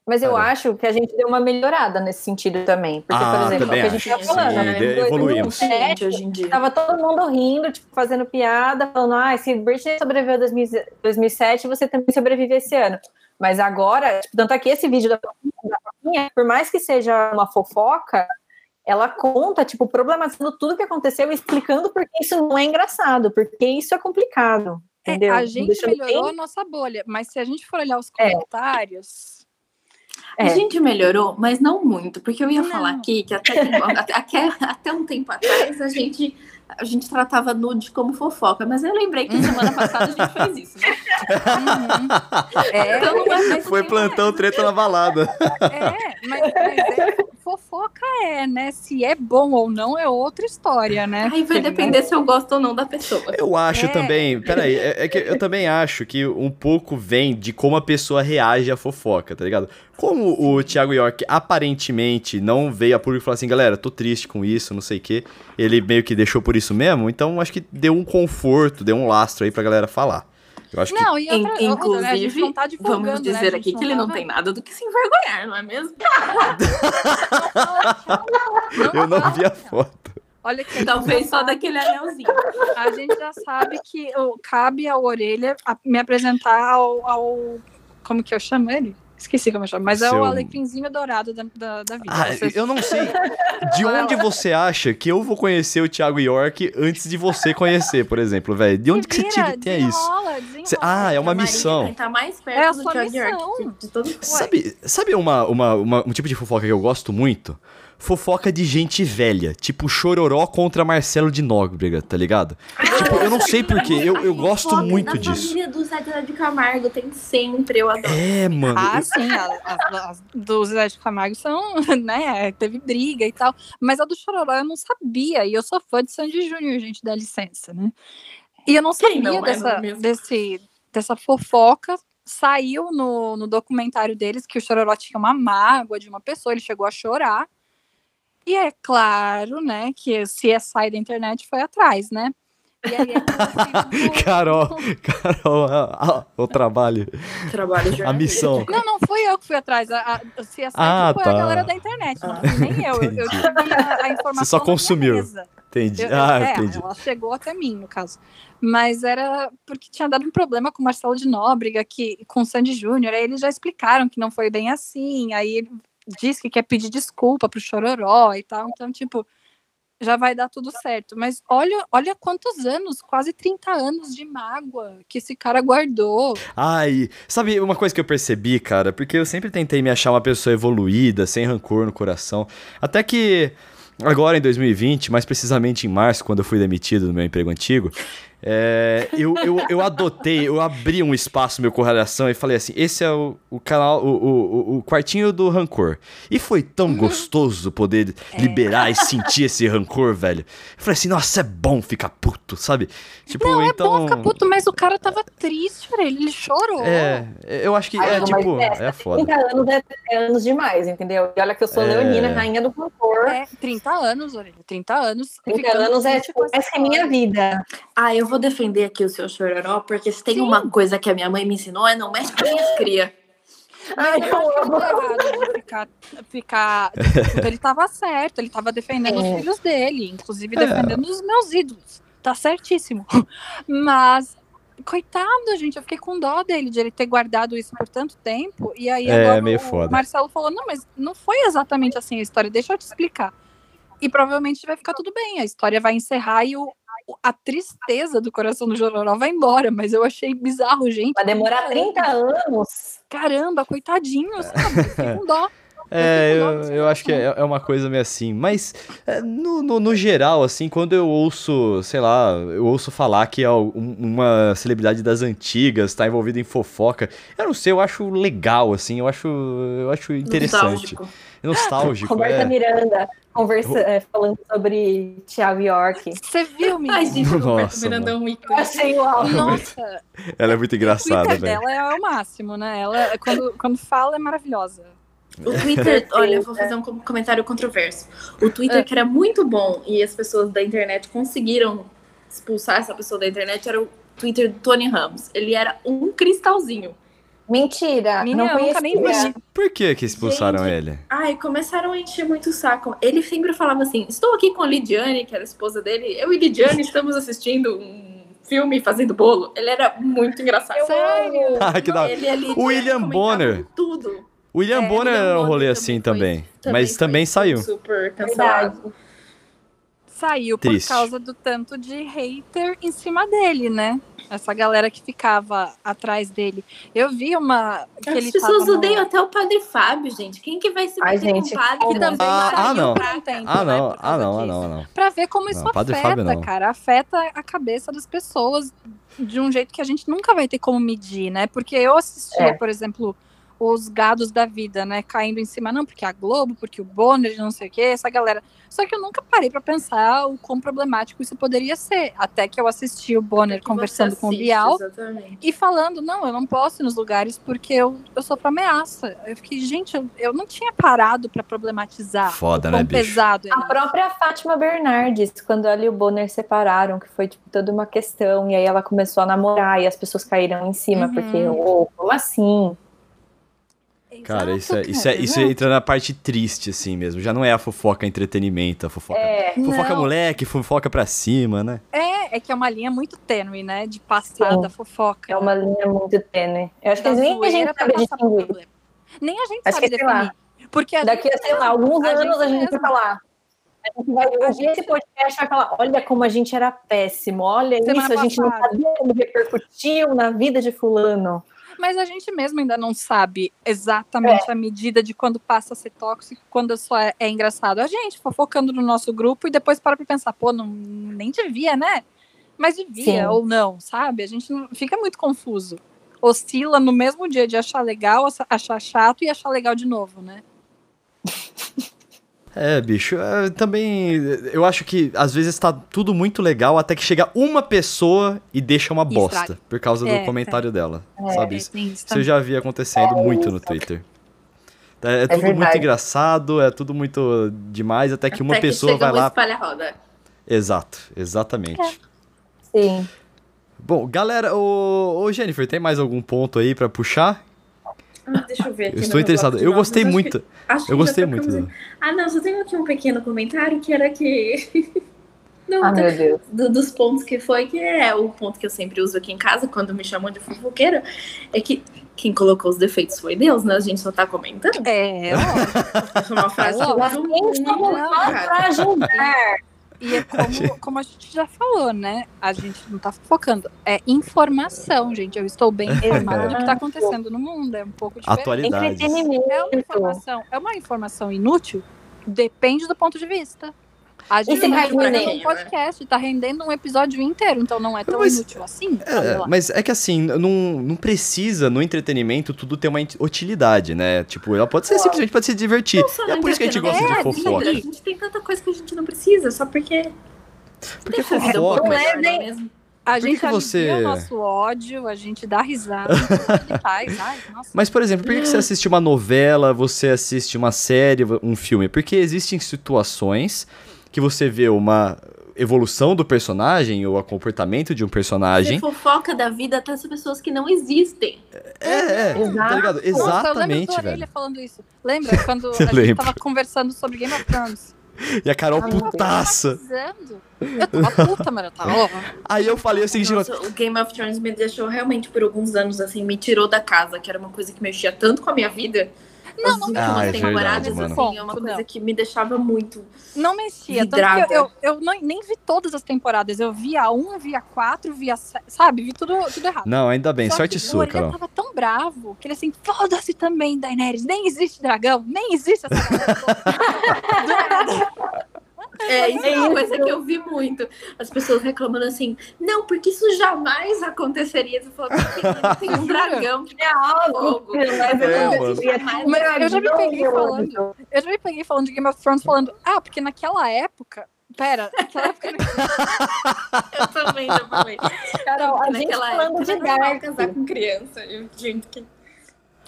Mas eu Cara. acho que a gente deu uma melhorada nesse sentido também. Porque, Ah, por exemplo, é o que a gente acho. tá falando, Sim, né? Em evoluímos. 2007, hoje em dia. Tava todo mundo rindo, tipo, fazendo piada, falando, ah, se Britney sobreviveu em 2000 2007, você também sobrevive esse ano. Mas agora, tipo, tanto aqui esse vídeo da Foquinha, por mais que seja uma fofoca, ela conta, tipo, problematizando tudo que aconteceu e explicando por que isso não é engraçado, porque isso é complicado. É, Entendeu? a gente Deixando melhorou bem- a nossa bolha, mas se a gente for olhar os É. comentários. A É. gente melhorou, mas não muito, porque eu ia Não. falar aqui que até, até, até um tempo atrás a gente, a gente tratava nude como fofoca, mas eu lembrei que semana passada a gente fez isso, né? Uhum. É, Então não é- mas Foi plantão treta na balada. É, mas, mas é, fofoca é, né? Se é bom ou não é outra história, né? Aí vai depender se eu gosto ou não da pessoa. Eu acho É. também, peraí, é, é que eu também acho que um pouco vem de como a pessoa reage à fofoca, tá ligado? Como o Thiago York aparentemente não veio a público e falou assim, galera, tô triste com isso, não sei o quê, ele meio que deixou por isso mesmo, então acho que deu um conforto, deu um lastro aí pra galera falar. Eu acho que. Não, e outra, outra, né, a gente Inclusive, não tá divulgando, vamos né, a dizer gente aqui que ele não tava- tem nada do que se envergonhar, não é mesmo? Eu não vi a foto. Olha que Talvez só daquele anelzinho. A gente já sabe que cabe à orelha me apresentar ao, ao- Como que eu chamo ele? Esqueci como eu chamo, mas é Seu- o alecrimzinho dourado da, da, da vida. Ah, Você- eu não sei. De onde você acha que eu vou conhecer o Thiago York antes de você conhecer, por exemplo, velho? De onde que você vira, tira tem isso? desenrola, desenrola. Cê- ah, é uma Maria missão. Tá mais perto É a do Thiago missão. York de todo Sabe, sabe uma, uma, uma- um tipo de fofoca que eu gosto muito? Fofoca de gente velha, tipo Chororó contra Marcelo de Nóbrega, tá ligado? Tipo, eu não sei porquê, eu, eu gosto Fofoca muito na disso. família do Zé de Camargo tem sempre, eu adoro. É, mano. Ah, eu- sim, as do Zé de Camargo são, né, teve briga e tal, mas a do Chororó eu não sabia, e eu sou fã de Sandy Júnior, gente, dá licença, né? E eu não sabia não é, é dessa, mesmo? desse, dessa fofoca, saiu no, no documentário deles que o Chororó tinha uma mágoa de uma pessoa, ele chegou a chorar, e é claro, né, que o CSI da internet foi atrás, né? E aí, é que- Carol, Carol, a- a- o trabalho, Trabalho a jornalístico. missão. Não, não fui eu que fui atrás. A, a, o CSI Ah, foi tá. a galera da internet, não fui nem eu. Eu, eu Entendi. tive a, a informação. Você só consumiu. Entendi. Eu- eu- ah, é, entendi. ela chegou até mim, no caso. Mas era porque tinha dado um problema com o Marcelo de Nóbrega, que, com o Sandy Júnior. Aí eles já explicaram que não foi bem assim. Aí disse que quer pedir desculpa pro Chororó e tal. Então, tipo, já vai dar tudo certo. Mas olha, olha quantos anos, quase 30 anos de mágoa que esse cara guardou. Ai, sabe uma coisa que eu percebi, cara? Porque eu sempre tentei me achar uma pessoa evoluída, sem rancor no coração. Até que agora em 2020, mais precisamente em março, quando eu fui demitido do meu emprego antigo, é, eu, eu, eu adotei, eu abri um espaço no meu coração e falei assim: esse é o, o canal, o, o, o- quartinho do rancor. E foi tão gostoso poder liberar e sentir esse rancor, velho. Eu falei assim, nossa, é bom ficar puto, sabe? Tipo, Não, é então. bom ficar puto, mas o cara tava triste, pra ele, chorou. É, eu acho que Ai, é não, tipo, mas é foda. 30 anos é, é anos demais, entendeu? E olha que eu sou É. leonina, rainha do rancor. É, 30 anos, Orelha, 30 anos. 30 ficando anos é tipo, essa é minha vida. Ah, eu vou defender aqui o seu chororó, porque se tem Sim. uma coisa que a minha mãe me ensinou é não mexe com minhas crias. Ai, eu eu amo. ficar, ficar ele tava certo, ele tava defendendo É. os filhos dele, inclusive defendendo os meus ídolos. Tá certíssimo. Mas, coitado, gente, eu fiquei com dó dele, de ele ter guardado isso por tanto tempo. E aí É, agora meio o foda. Marcelo falou: não, mas não foi exatamente assim a história, deixa eu te explicar. E provavelmente vai ficar tudo bem, a história vai encerrar e o- a tristeza do coração do Jororó vai embora. Mas eu achei bizarro, gente. Vai demorar 30 anos. Caramba, coitadinho, sabe? Fiquei com dó. É, eu, eu acho que é, é uma coisa meio assim. Mas, é, no, no, no geral, assim, quando eu ouço, sei lá, eu ouço falar que um- uma celebridade das antigas tá envolvida em fofoca, eu não sei, eu acho legal, assim, eu acho, eu acho interessante. Nostálgico. Nostálgico, Roberta é. Miranda conversa, é, falando sobre Thiago York. Você viu, menina? Ai, gente, o Roberto Nossa, Miranda é um Eu ícone. achei o auge. Nossa, Ela é muito engraçada, velho. dela é o máximo, né? Ela, quando, quando fala, é maravilhosa. O Twitter, olha, eu vou fazer um com- comentário controverso. O Twitter, que era muito bom e as pessoas da internet conseguiram expulsar essa pessoa da internet, era o Twitter do Tony Ramos. Ele era um cristalzinho. Mentira, Menina, não nunca nem conhecia. vi. Por que que expulsaram Gente, ele? Ai, começaram a encher muito o saco. Ele sempre falava assim: estou aqui com a Lidiane, que era a esposa dele. Eu e Lidiane estamos assistindo um filme fazendo bolo. Ele era muito engraçado. Sério? Ah, que da. Ele e O William Bonner. Tudo. William É, Bonner era um Bonner rolê também assim foi- também, também mas foi também saiu. Super cancelado. Verdade. Saiu por Triste. causa do tanto de hater em cima dele, né? Essa galera que ficava atrás dele. Eu vi uma. Que As ele pessoas tava no- odeiam até o Padre Fábio, gente. Quem que vai se meter gente, com o padre que como? também Ah, ah, não. pra- contento, Ah, né, não, por ah, não, ah, não, ah, não. Pra ver como isso Não, afeta, Fábio, cara. Afeta a cabeça das pessoas de um jeito que a gente nunca vai ter como medir, né? Porque eu assistia, É. por exemplo, os gados da vida, né? Caindo em cima, não, porque a Globo, porque o Bonner, não sei o quê, essa galera. Só que eu nunca parei para pensar o quão problemático isso poderia ser. Até que eu assisti o Bonner conversando com o Bial Exatamente. e falando, não, eu não posso ir nos lugares porque eu, eu sofro ameaça. Eu fiquei, gente, eu, eu não tinha parado para problematizar. Foda, o né, quão bicho? pesado é A própria Fátima Bernardes, quando ela e o Bonner separaram, que foi tipo, toda uma questão, e aí ela começou a namorar e as pessoas caíram em cima, Uhum. porque, ô, como assim? Cara, isso, é, isso, é, cara, isso entra na parte triste, assim mesmo. Já não é a fofoca entretenimento, a fofoca. É, Fofoca Não. moleque, fofoca pra cima, né? É, é que é uma linha muito tênue, né? De passar Sim. da fofoca. é uma linha muito tênue. Eu acho que da nem a gente sabe distinguir. Nem a gente Acho sabe que, sei lá, definir. Porque a Daqui a, sei lá, alguns a anos a gente vai falar. A gente vai ouvir gente- esse podcast e vai falar: olha como a gente era péssimo, olha Semana isso, a gente não passada. sabia como repercutiu na vida de fulano. Mas a gente mesmo ainda não sabe exatamente a medida de quando passa a ser tóxico, quando só é, é engraçado. A gente fofocando no nosso grupo e depois para pra pensar, pô, não, nem devia, né? Mas devia Sim. ou não, sabe? A gente não, fica muito confuso. Oscila no mesmo dia de achar legal, achar chato e achar legal de novo, né? É, bicho, é, também eu acho que às vezes tá tudo muito legal até que chega uma pessoa e deixa uma bosta estraga. por causa do É, comentário dela, É. sabe? É, Isso, isso eu já vi acontecendo muito no. Twitter. É, é tudo muito verdade. engraçado, é tudo muito demais, até que uma Até pessoa vai lá. espalha-roda. Exato, exatamente. É. Sim. Bom, galera, ô, ô Jennifer, tem mais algum ponto aí pra puxar? Ah, deixa eu ver aqui. Eu no estou interessado. Eu gostei acho muito. que- acho que Eu gostei muito. Ah, não, só tenho aqui um pequeno comentário que era que. Não, Ah, meu Deus. do- dos pontos que foi, que é o ponto que eu sempre uso aqui em casa, quando me chamam de fofoqueira, é que quem colocou os defeitos foi Deus, né? A gente só tá comentando. É, ó, é uma frase Lógico. uso Quem muito, somos cara. E é como, como a gente já falou, né? A gente não tá focando. É informação, gente. Eu estou bem informada do que tá acontecendo no mundo. É um pouco diferente. Entretenimento. É uma informação, é uma informação inútil? Depende do ponto de vista. A gente tá fazendo ninguém, um podcast, tá rendendo um episódio inteiro, então não é tão Mas- inútil assim. É, mas é que assim, não, não precisa no entretenimento tudo ter uma utilidade, né? Tipo, ela pode ser simplesmente pra se divertir. Não E é por isso que a gente gosta de entretenimento, fofoca. A gente tem tanta coisa que a gente não precisa, só porque. Porque fofoca. Não é é mesmo? A gente que você- o nosso ódio, a gente dá risada, paz. Ai, nossa. Mas, por exemplo, por que você assiste uma novela, você assiste uma série, um filme? Porque existem situações que você vê uma evolução do personagem ou o comportamento de um Você personagem. fofoca da vida até as pessoas que não existem. É, é, tá Exato. ligado? Nossa, eu lembro Exatamente, do Orelha velho. falando isso. Lembra quando a Eu gente lembro. tava conversando sobre Game of Thrones? E a Carol Ah, putaça. Eu tava puta, mano. Eu tava, Aí eu falei o seguinte, Nossa, o Game of Thrones me deixou realmente por alguns anos assim, me tirou da casa, que era uma coisa que mexia tanto com a minha vida. Não, não Ah, é temporadas, verdade, mano. assim, é uma coisa não. que me deixava muito. não mexia. Tanto Vidrada. que eu, eu, eu não- nem vi todas as temporadas. Eu vi a 1, vi a 4, vi a 7, sabe? Vi tudo, tudo errado. Não, ainda bem, Só sorte sua, o Orelha Carol. tava tão bravo que ele assim, foda-se também, Daenerys. Nem existe dragão, nem existe essa nada. É, isso é É uma coisa que eu vi muito. As pessoas reclamando assim, não, porque isso jamais aconteceria. Você falou, "Menina, tem um dragão que É algo, mas eu É, não já me peguei falando. Eu já me peguei falando de Game of Thrones falando, ah, porque naquela época. Pera, naquela época. eu também já falei. Carol, a gente naquela falando época de Dark. casar com criança. Eu, gente, que...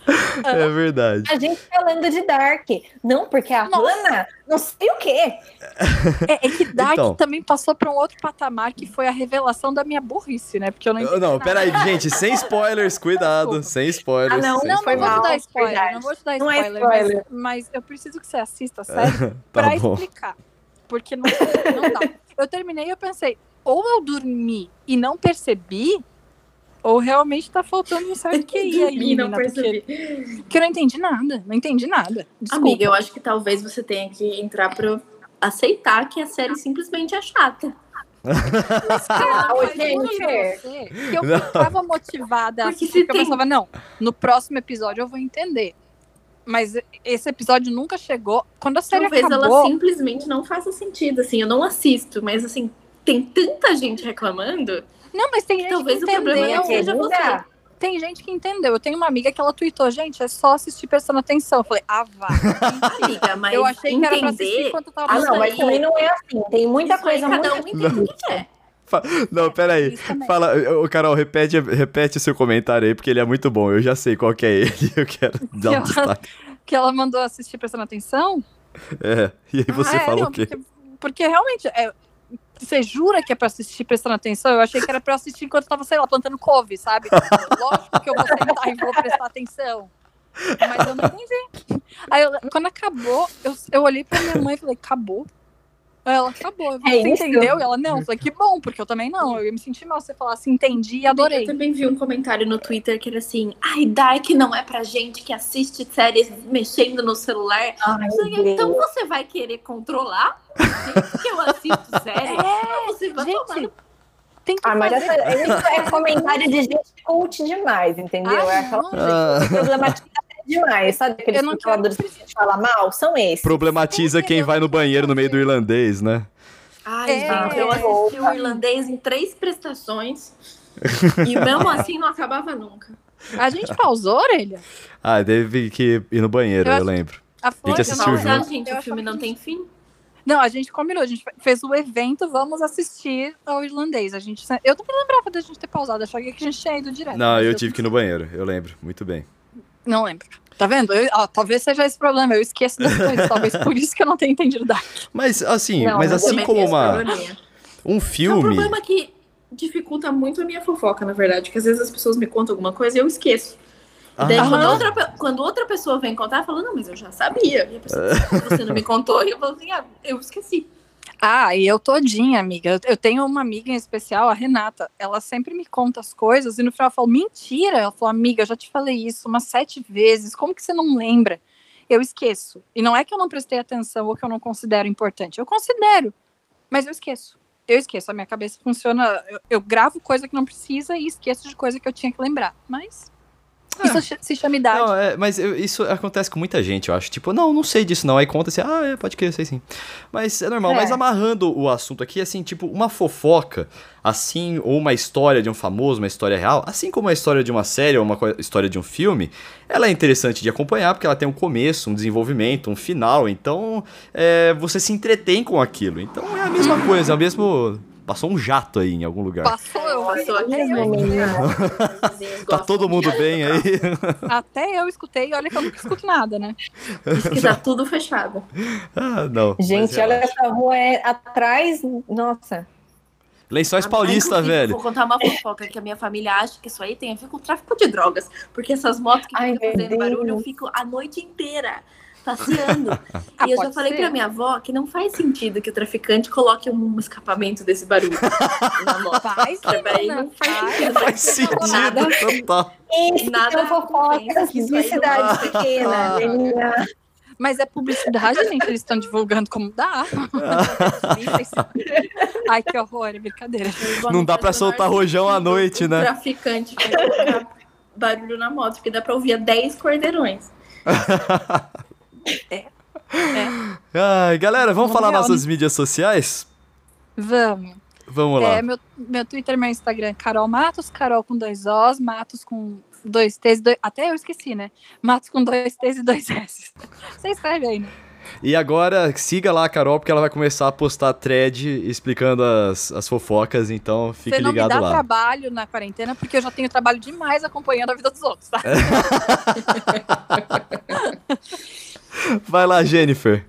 É verdade. A gente falando de Dark. Não, porque a Nossa. Hannah, não sei o quê. É, é que Dark Então. também passou pra um outro patamar que foi a revelação da minha burrice, né? Porque eu não entendi. Não, nada. peraí, gente, sem spoilers, cuidado, sem spoilers. Ah, não, sem Não, não Foi vou te spoilers. dar spoiler, verdade. não vou te dar Não é spoiler, mas, spoiler. mas eu preciso que você assista, sério, Tá pra bom. explicar. Porque não, não dá. Eu terminei e eu pensei, ou eu dormi e não percebi, ou realmente tá faltando um certo QI aí, Dormi, não percebi. porque, porque eu não entendi nada, não entendi nada. Desculpa. Amiga, eu acho que talvez você tenha que entrar pra aceitar que a série simplesmente é chata. Ah, mas Jennifer. você que eu Não. ficava motivada Porque assim, se porque eu tem- pensava, não, no próximo episódio eu vou entender. Mas esse episódio nunca chegou. Quando a série Talvez acabou, ela simplesmente não faça sentido, assim. Eu não assisto, mas assim, tem tanta gente reclamando. Não, mas tem gente Talvez que o problema entendeu. seja você. Tem gente que entendeu. Eu tenho uma amiga que ela tweetou, gente, é só assistir prestando atenção. Eu falei, ah, vá. Amiga, mas eu achei que era pra assistir entender... enquanto eu tava Ah, não, mas aí- também não é assim. Tem muita isso aí coisa cada muito. um entende o que é. Fa- Não, peraí. Isso também. Fala, ô, Carol, repete, repete o seu comentário aí, porque ele é muito bom. Eu já sei qual que é ele. Eu quero dar um ela- destaque. Que ela mandou assistir prestando atenção. É. E aí você Ah, é, falou não, o quê? Porque, porque realmente, é, você jura que é pra assistir prestando atenção? Eu achei que era pra assistir enquanto eu tava, sei lá, plantando couve, sabe? Lógico que eu vou sentar e vou prestar atenção. Mas eu não entendi. Aí, eu- quando acabou, eu, eu olhei pra minha mãe e falei, acabou? Ela, acabou. Falei, É você isso? entendeu? E ela, não. Eu falei, que bom, porque eu também não. Eu ia me sentir mal se você falasse, entendi e adorei. Eu também vi um comentário no Twitter que era assim: ai, Dark não é pra gente que assiste séries mexendo no celular. Ai, Deus. então você vai querer controlar? Que eu assisto série? É, você vai tomar gente, no tem que Ah, mas fazer. essa, isso é comentário de gente cult demais, entendeu? Ah, é aquela não, Ah. gente que problematiza demais, sabe? Aqueles Eu não quero- controladores que a gente fala mal, são esses. Problematiza quem vai no banheiro no meio do irlandês, né? Ai, É. gente, eu assisti o irlandês em três prestações. e mesmo assim não acabava nunca. A gente pausou, orelha? Ah, teve que ir no banheiro, Eu eu lembro. A gente Flor- assistiu eu junto. não- Mas, gente, eu o filme não a tem gente- fim. Não, a gente combinou, a gente fez o evento, vamos assistir ao irlandês. A gente, eu também lembrava da gente ter pausado, achava que a gente tinha ido direto. Não, eu tive que ir no banheiro, eu lembro, muito bem. Não lembro. Tá vendo? Eu- ó, talvez seja esse problema, eu esqueço das coisas, talvez por isso que eu não tenha entendido Dark. Mas assim, Não, mas assim como uma, probleminha. um É um filme. problema que dificulta muito a minha fofoca, na verdade. Que às vezes as pessoas me contam alguma coisa e eu esqueço. E daí, Ah. quando, outra, quando outra pessoa vem contar, fala, não, mas eu já sabia. E a pessoa, você não me contou. E eu falo assim, ah, eu esqueci. Ah, e eu todinha, amiga. Eu- tenho uma amiga em especial, a Renata. Ela sempre me conta as coisas e no final eu falo, mentira. Ela falou, amiga, eu já te falei isso umas sete vezes. Como que você não lembra? Eu esqueço. E não é que eu não prestei atenção ou que eu não considero importante. Eu considero, mas eu esqueço. Eu esqueço. A minha cabeça funciona. Eu, eu gravo coisa que não precisa e esqueço de coisa que eu tinha que lembrar. Mas. Isso ch- se chama idade. Não, é, mas eu- isso acontece com muita gente, eu acho. Tipo, não, não sei disso não. Aí conta assim, ah, é, pode crer, sei sim. Mas é normal. É. Mas amarrando o assunto aqui, assim, tipo, uma fofoca, assim, ou uma história de um famoso, uma história real, assim como a história de uma série ou uma história de um filme, ela é interessante de acompanhar porque ela tem um começo, um desenvolvimento, um final. Então, é, você se entretém com aquilo. Então é a mesma coisa, é o mesmo. Passou um jato aí em algum lugar. Passou, eu Passou aqui. eu, Tá todo mundo bem aí? até eu escutei. Olha que eu nunca escuto nada, né? Diz que tá tudo fechado. ah, não. Gente, olha essa rua é atrás. Nossa. Lençóis Ah, Paulista, velho. Vou contar uma fofoca que a minha família acha que isso aí tem a ver com tráfico de drogas. Porque essas motos que Ai, ficam fazendo barulho, eu fico a noite inteira passeando. Ah, e eu já falei ser. pra minha avó que não faz sentido que o traficante coloque um escapamento desse barulho na moto. Faz, Pra mim menina, não faz faz. sentido. Faz Nada. total. Isso Nada fofocas compensa isso de aí, cidade não. pequena. menina. Mas é publicidade, gente. Eles estão divulgando como dá. Ai, que horror, é brincadeira. Não dá pra soltar rojão à noite, O né? traficante vai colocar barulho na moto, porque dá pra ouvir a 10 cordeirões. Ai, galera, vamos Vamos falar real, nossas mídias sociais? Vamos. Vamos lá. É, meu, meu Twitter, meu Instagram, Carol Matos, Carol com dois Os, Matos com dois T's, dois, até eu esqueci, né? Matos com dois T's e dois S. Você escreve aí, né? E agora, siga lá a Carol, porque ela vai começar a postar thread explicando as, as fofocas, então fique Você não me ligado dá lá. trabalho na quarentena, porque eu já tenho trabalho demais acompanhando a vida dos outros, tá? Vai lá, Jennifer.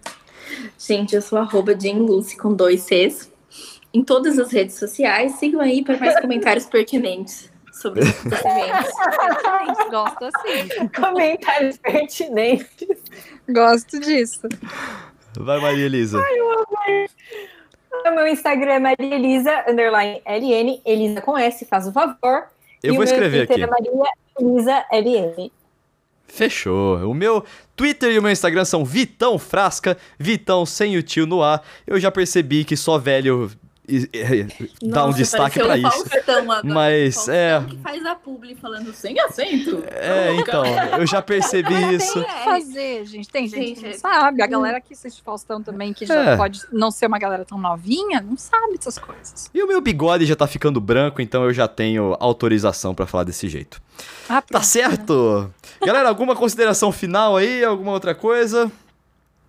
Gente, eu sou arroba Lucy com dois Cs. Em todas as redes sociais, sigam aí para mais comentários pertinentes sobre os acontecimentos. Gosto assim. Comentários pertinentes. Gosto disso. Vai, Maria Elisa. O meu Instagram é Maria Elisa, underline LN, Elisa com S, faz o favor. Eu E vou o meu escrever Twitter aqui. é Maria Elisa LN. Fechou. O meu Twitter e o meu Instagram são Vitão Frasca, Vitão sem o tio no ar. Eu já percebi que só velho e- e- dar um destaque o isso. Agora. Mas, Faustão é. que faz a publi falando sem acento. É, então, eu já percebi isso. tem que fazer, gente. Tem gente que não Gente, sabe. A galera que assiste Faustão também, que já É. pode não ser uma galera tão novinha, não sabe dessas coisas. E o meu bigode já tá ficando branco, então eu já tenho autorização pra falar desse jeito. Ah, Tá certo? Galera, alguma consideração final aí? Alguma outra coisa?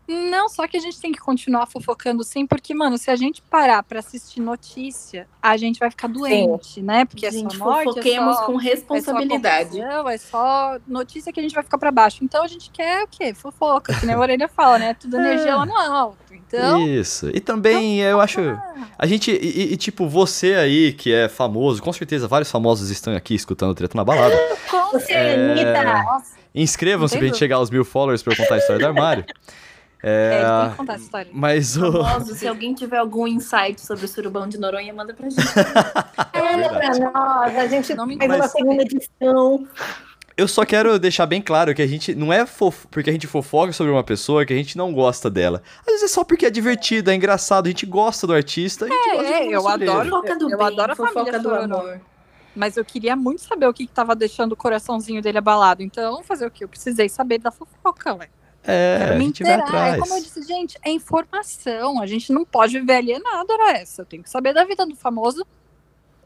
Não, só que a gente tem que continuar fofocando sim, porque, mano, se a gente parar pra assistir notícia, a gente vai ficar doente, né? Porque é gente, só morte, fofoquemos é só, com responsabilidade. É só, é só notícia que a gente vai ficar pra baixo. Então a gente quer o quê? Fofoca, que nem a orelha fala, né? Tudo energia lá no alto. Então. Isso. E também eu acho. A gente. E, e, tipo, você aí que é famoso, com certeza vários famosos estão aqui escutando o Treta na Balada. Com Anitta. Nossa, Inscrevam-se pra gente chegar aos mil followers pra eu contar a história do armário. É, É. ele tem que contar essa história. Mas o. Famoso, se alguém tiver algum insight sobre o surubão de Noronha, manda pra gente. Manda verdade. pra nós, a gente Não me faz uma segunda edição. Eu só quero deixar bem claro que a gente não é fof... porque a gente fofoca sobre uma pessoa que a gente não gosta dela. Às vezes é só porque é divertido, é engraçado, a gente gosta do artista. A gente É, é, eu adoro. Fofoca do Eu bem, adoro a fofoca família do Chororó. amor. Mas eu queria muito saber o que, que tava deixando o coraçãozinho dele abalado. Então, fazer o quê? Eu precisei saber da fofoca, ué. É, Quero a me gente vai inteirar. É como eu disse, gente, é informação. A gente não pode viver alienado, era essa. Eu tenho que saber da vida do famoso.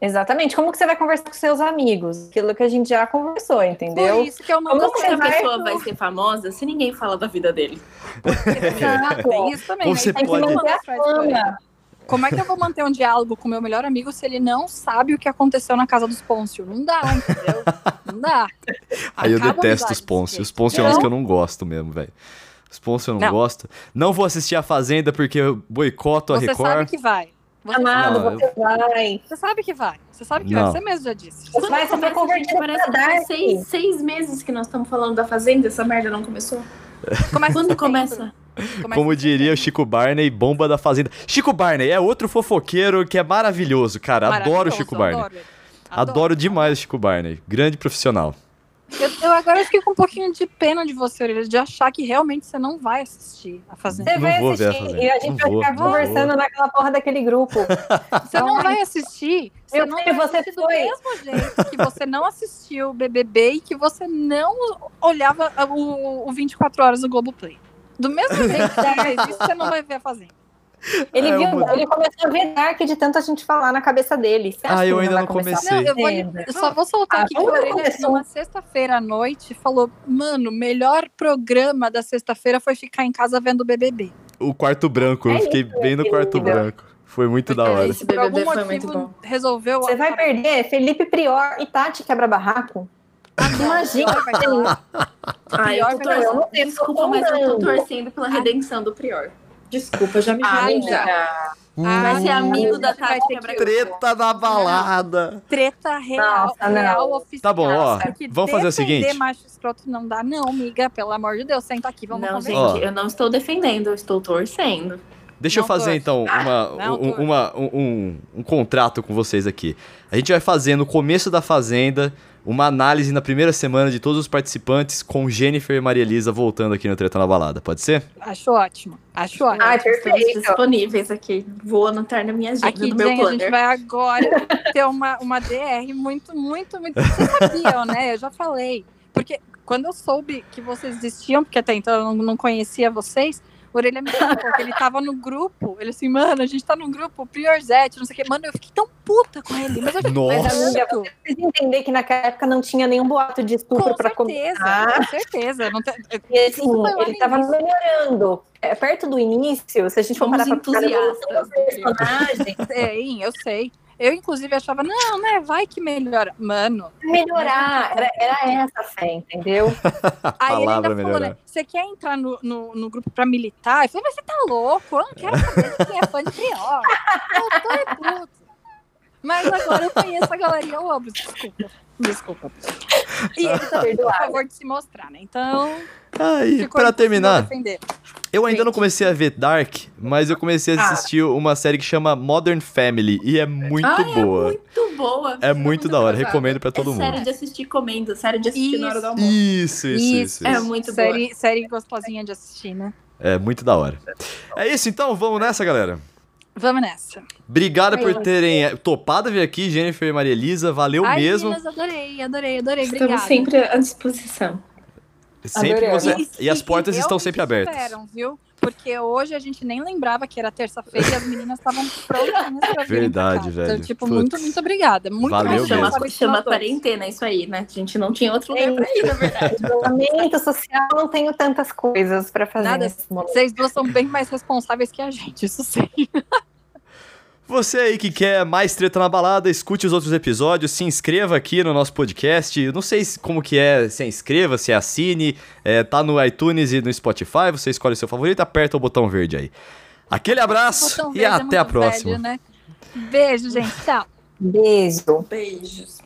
Exatamente. Como que você vai conversar com seus amigos? Aquilo que a gente já conversou, entendeu? Por isso que eu não Como que a vai pessoa vai ser famosa se ninguém fala da vida dele? Exato. Tem isso também. Né? você Tem que pode- Manter a fama. Como é que eu vou manter um diálogo com meu melhor amigo se ele não sabe o que aconteceu na casa dos Pôncio? Não dá, entendeu? Não dá. Aí eu Acaba detesto os Ponce. Os Ponce é uns que eu não gosto mesmo, velho. Os Ponce eu não, Não. gosto. Não vou assistir a Fazenda porque eu boicoto a Você sabe Record. que vai. Você, Amado, Não, você vai. você sabe que vai. Você sabe que Não. vai. Você mesmo já disse. Você vai ser Começa, convertido parece que pra faz seis, seis meses que nós estamos falando da Fazenda, essa merda não começou. Começa em Quando setembro. começa? Começa Como em diria o setembro. Chico Barney, bomba da Fazenda. Chico Barney é outro fofoqueiro que é maravilhoso, cara. Adoro o Maravilhoso, Chico Barney. adoro. Adoro demais o Chico Barney. Grande profissional. Eu, eu agora fiquei com um pouquinho de pena de você, Orelha, de achar que realmente você não vai assistir a Fazenda. Você Não vai vou ver a assistir Fazenda. e a gente Não vai vou, ficar conversando vou. naquela porra daquele grupo. Você não vai assistir. Você Meu não filho, vai você assistir do foi. mesmo jeito que você não assistiu o BBB e que você não olhava o, o 24 horas do Globoplay. Do mesmo jeito que isso, você não vai ver a Fazenda. Ele, É, viu, eu vou- ele começou a ver Dark de tanto a gente falar na cabeça dele. Você acha Ah, eu ainda não comecei. Não, eu, vou, eu só vou soltar Ah, aqui que o Orelha, numa sexta-feira à noite, falou: Mano, melhor programa da sexta-feira foi ficar em casa vendo o BBB. O quarto branco, eu É fiquei isso, bem no quarto branco. Foi muito da Porque hora. Esse Por algum BBB foi motivo, muito bom. resolveu. Você vai perder Felipe Prior e Tati Quebra-Barraco? Imagina. Ah, eu tô. Eu não sei, Desculpa, mas eu tô torcendo pela redenção do Prior. Desculpa, já me Ai, falei já. Ah, Vai ser amigo da Tati Quebra Treta na balada. Treta real, Nossa, não. real oficial. Tá bom, ó, vamos fazer o seguinte. macho escroto não dá, não, amiga. Pelo amor de Deus, senta aqui, vamos Não, conversar. gente, eu não estou defendendo, eu estou torcendo. Deixa eu Não fazer torce. então uma, não um, uma- um, um- um contrato com vocês aqui. A gente vai fazer no começo da Fazenda uma análise na primeira semana de todos os participantes com Jennifer e Maria Elisa voltando aqui no Treta na Balada. Pode ser? Acho ótimo, acho ótimo. Estamos perfeito. disponíveis aqui. Vou anotar na minha agenda, Aqui, no meu Jen, a gente planner. vai agora ter uma, uma DR muito, muito, muito. Vocês sabiam, né? Eu já falei. Porque quando eu soube que vocês existiam, porque até então eu não, conhecia vocês, Orelha me contou que ele tava no grupo. Ele assim, mano, a gente tá num grupo, o Priorzete, não sei o quê. Mano, eu fiquei tão puta com ele. Mas eu fiquei Nossa. tanto. Vocês entender que naquela época não tinha nenhum boato de estupro Com pra certeza, começar. com certeza. Não tem- E assim, ele no tava início. melhorando. É, perto do início, se a gente for Fomos parar pra do Prior. personagem, Sim, eu sei. Eu, inclusive, achava, não, né? Vai que melhora. Mano, melhorar. Era, era essa a fé, entendeu? A Aí ele palavra ainda falou, né? Você quer entrar no, no, no grupo pra militar? Eu falei, mas você tá louco? Eu não quero saber quem é fã de pior. Eu tô é puto. Mas agora eu conheço a galerinha, eu amo. Desculpa. Desculpa. E ele também tem a favor de se mostrar, né? Então, Aí, pra terminar, eu ainda não Gente. comecei a ver Dark, mas eu comecei a Ah. assistir uma série que chama Modern Family e é muito Ai, boa. Muito boa. É muito da hora, recomendo pra todo é mundo. sério de assistir comendo, sério de assistir na hora do almoço. Isso, isso, isso. Isso, É isso. muito boa. série, série gostosinha de assistir, né? É muito da hora. É isso então, vamos nessa, galera. Vamos nessa. Obrigado por terem eh, topado vir aqui, Jennifer e Maria Elisa. Valeu Ai, mesmo. meninas, adorei, adorei, adorei. Estamos Obrigada. sempre à disposição. Sempre você... E as portas e estão sempre abertas. Superam, viu? Porque hoje a gente nem lembrava que era terça-feira e as meninas estavam prontinhas pra virem Verdade, pra velho. Então, tipo, Putz. muito, muito obrigada. Muito Valeu obrigada chama, mesmo. chama quarentena isso aí, né? A gente não tinha outro lugar Sim. pra ir, na verdade. Isolamento social, não tenho tantas coisas para fazer Nada. nesse momento. Vocês duas são bem mais responsáveis que a gente, isso sei. Você aí que quer mais treta na balada, escute os outros episódios, se inscreva aqui no nosso podcast. Eu não sei se- como que é, se é inscreva, se é assine, é, tá no iTunes e no Spotify, você escolhe o seu favorito, aperta o botão verde aí. Aquele abraço e é até a muito próxima. velho, né? Beijo, gente. Tchau. Beijo. Beijos.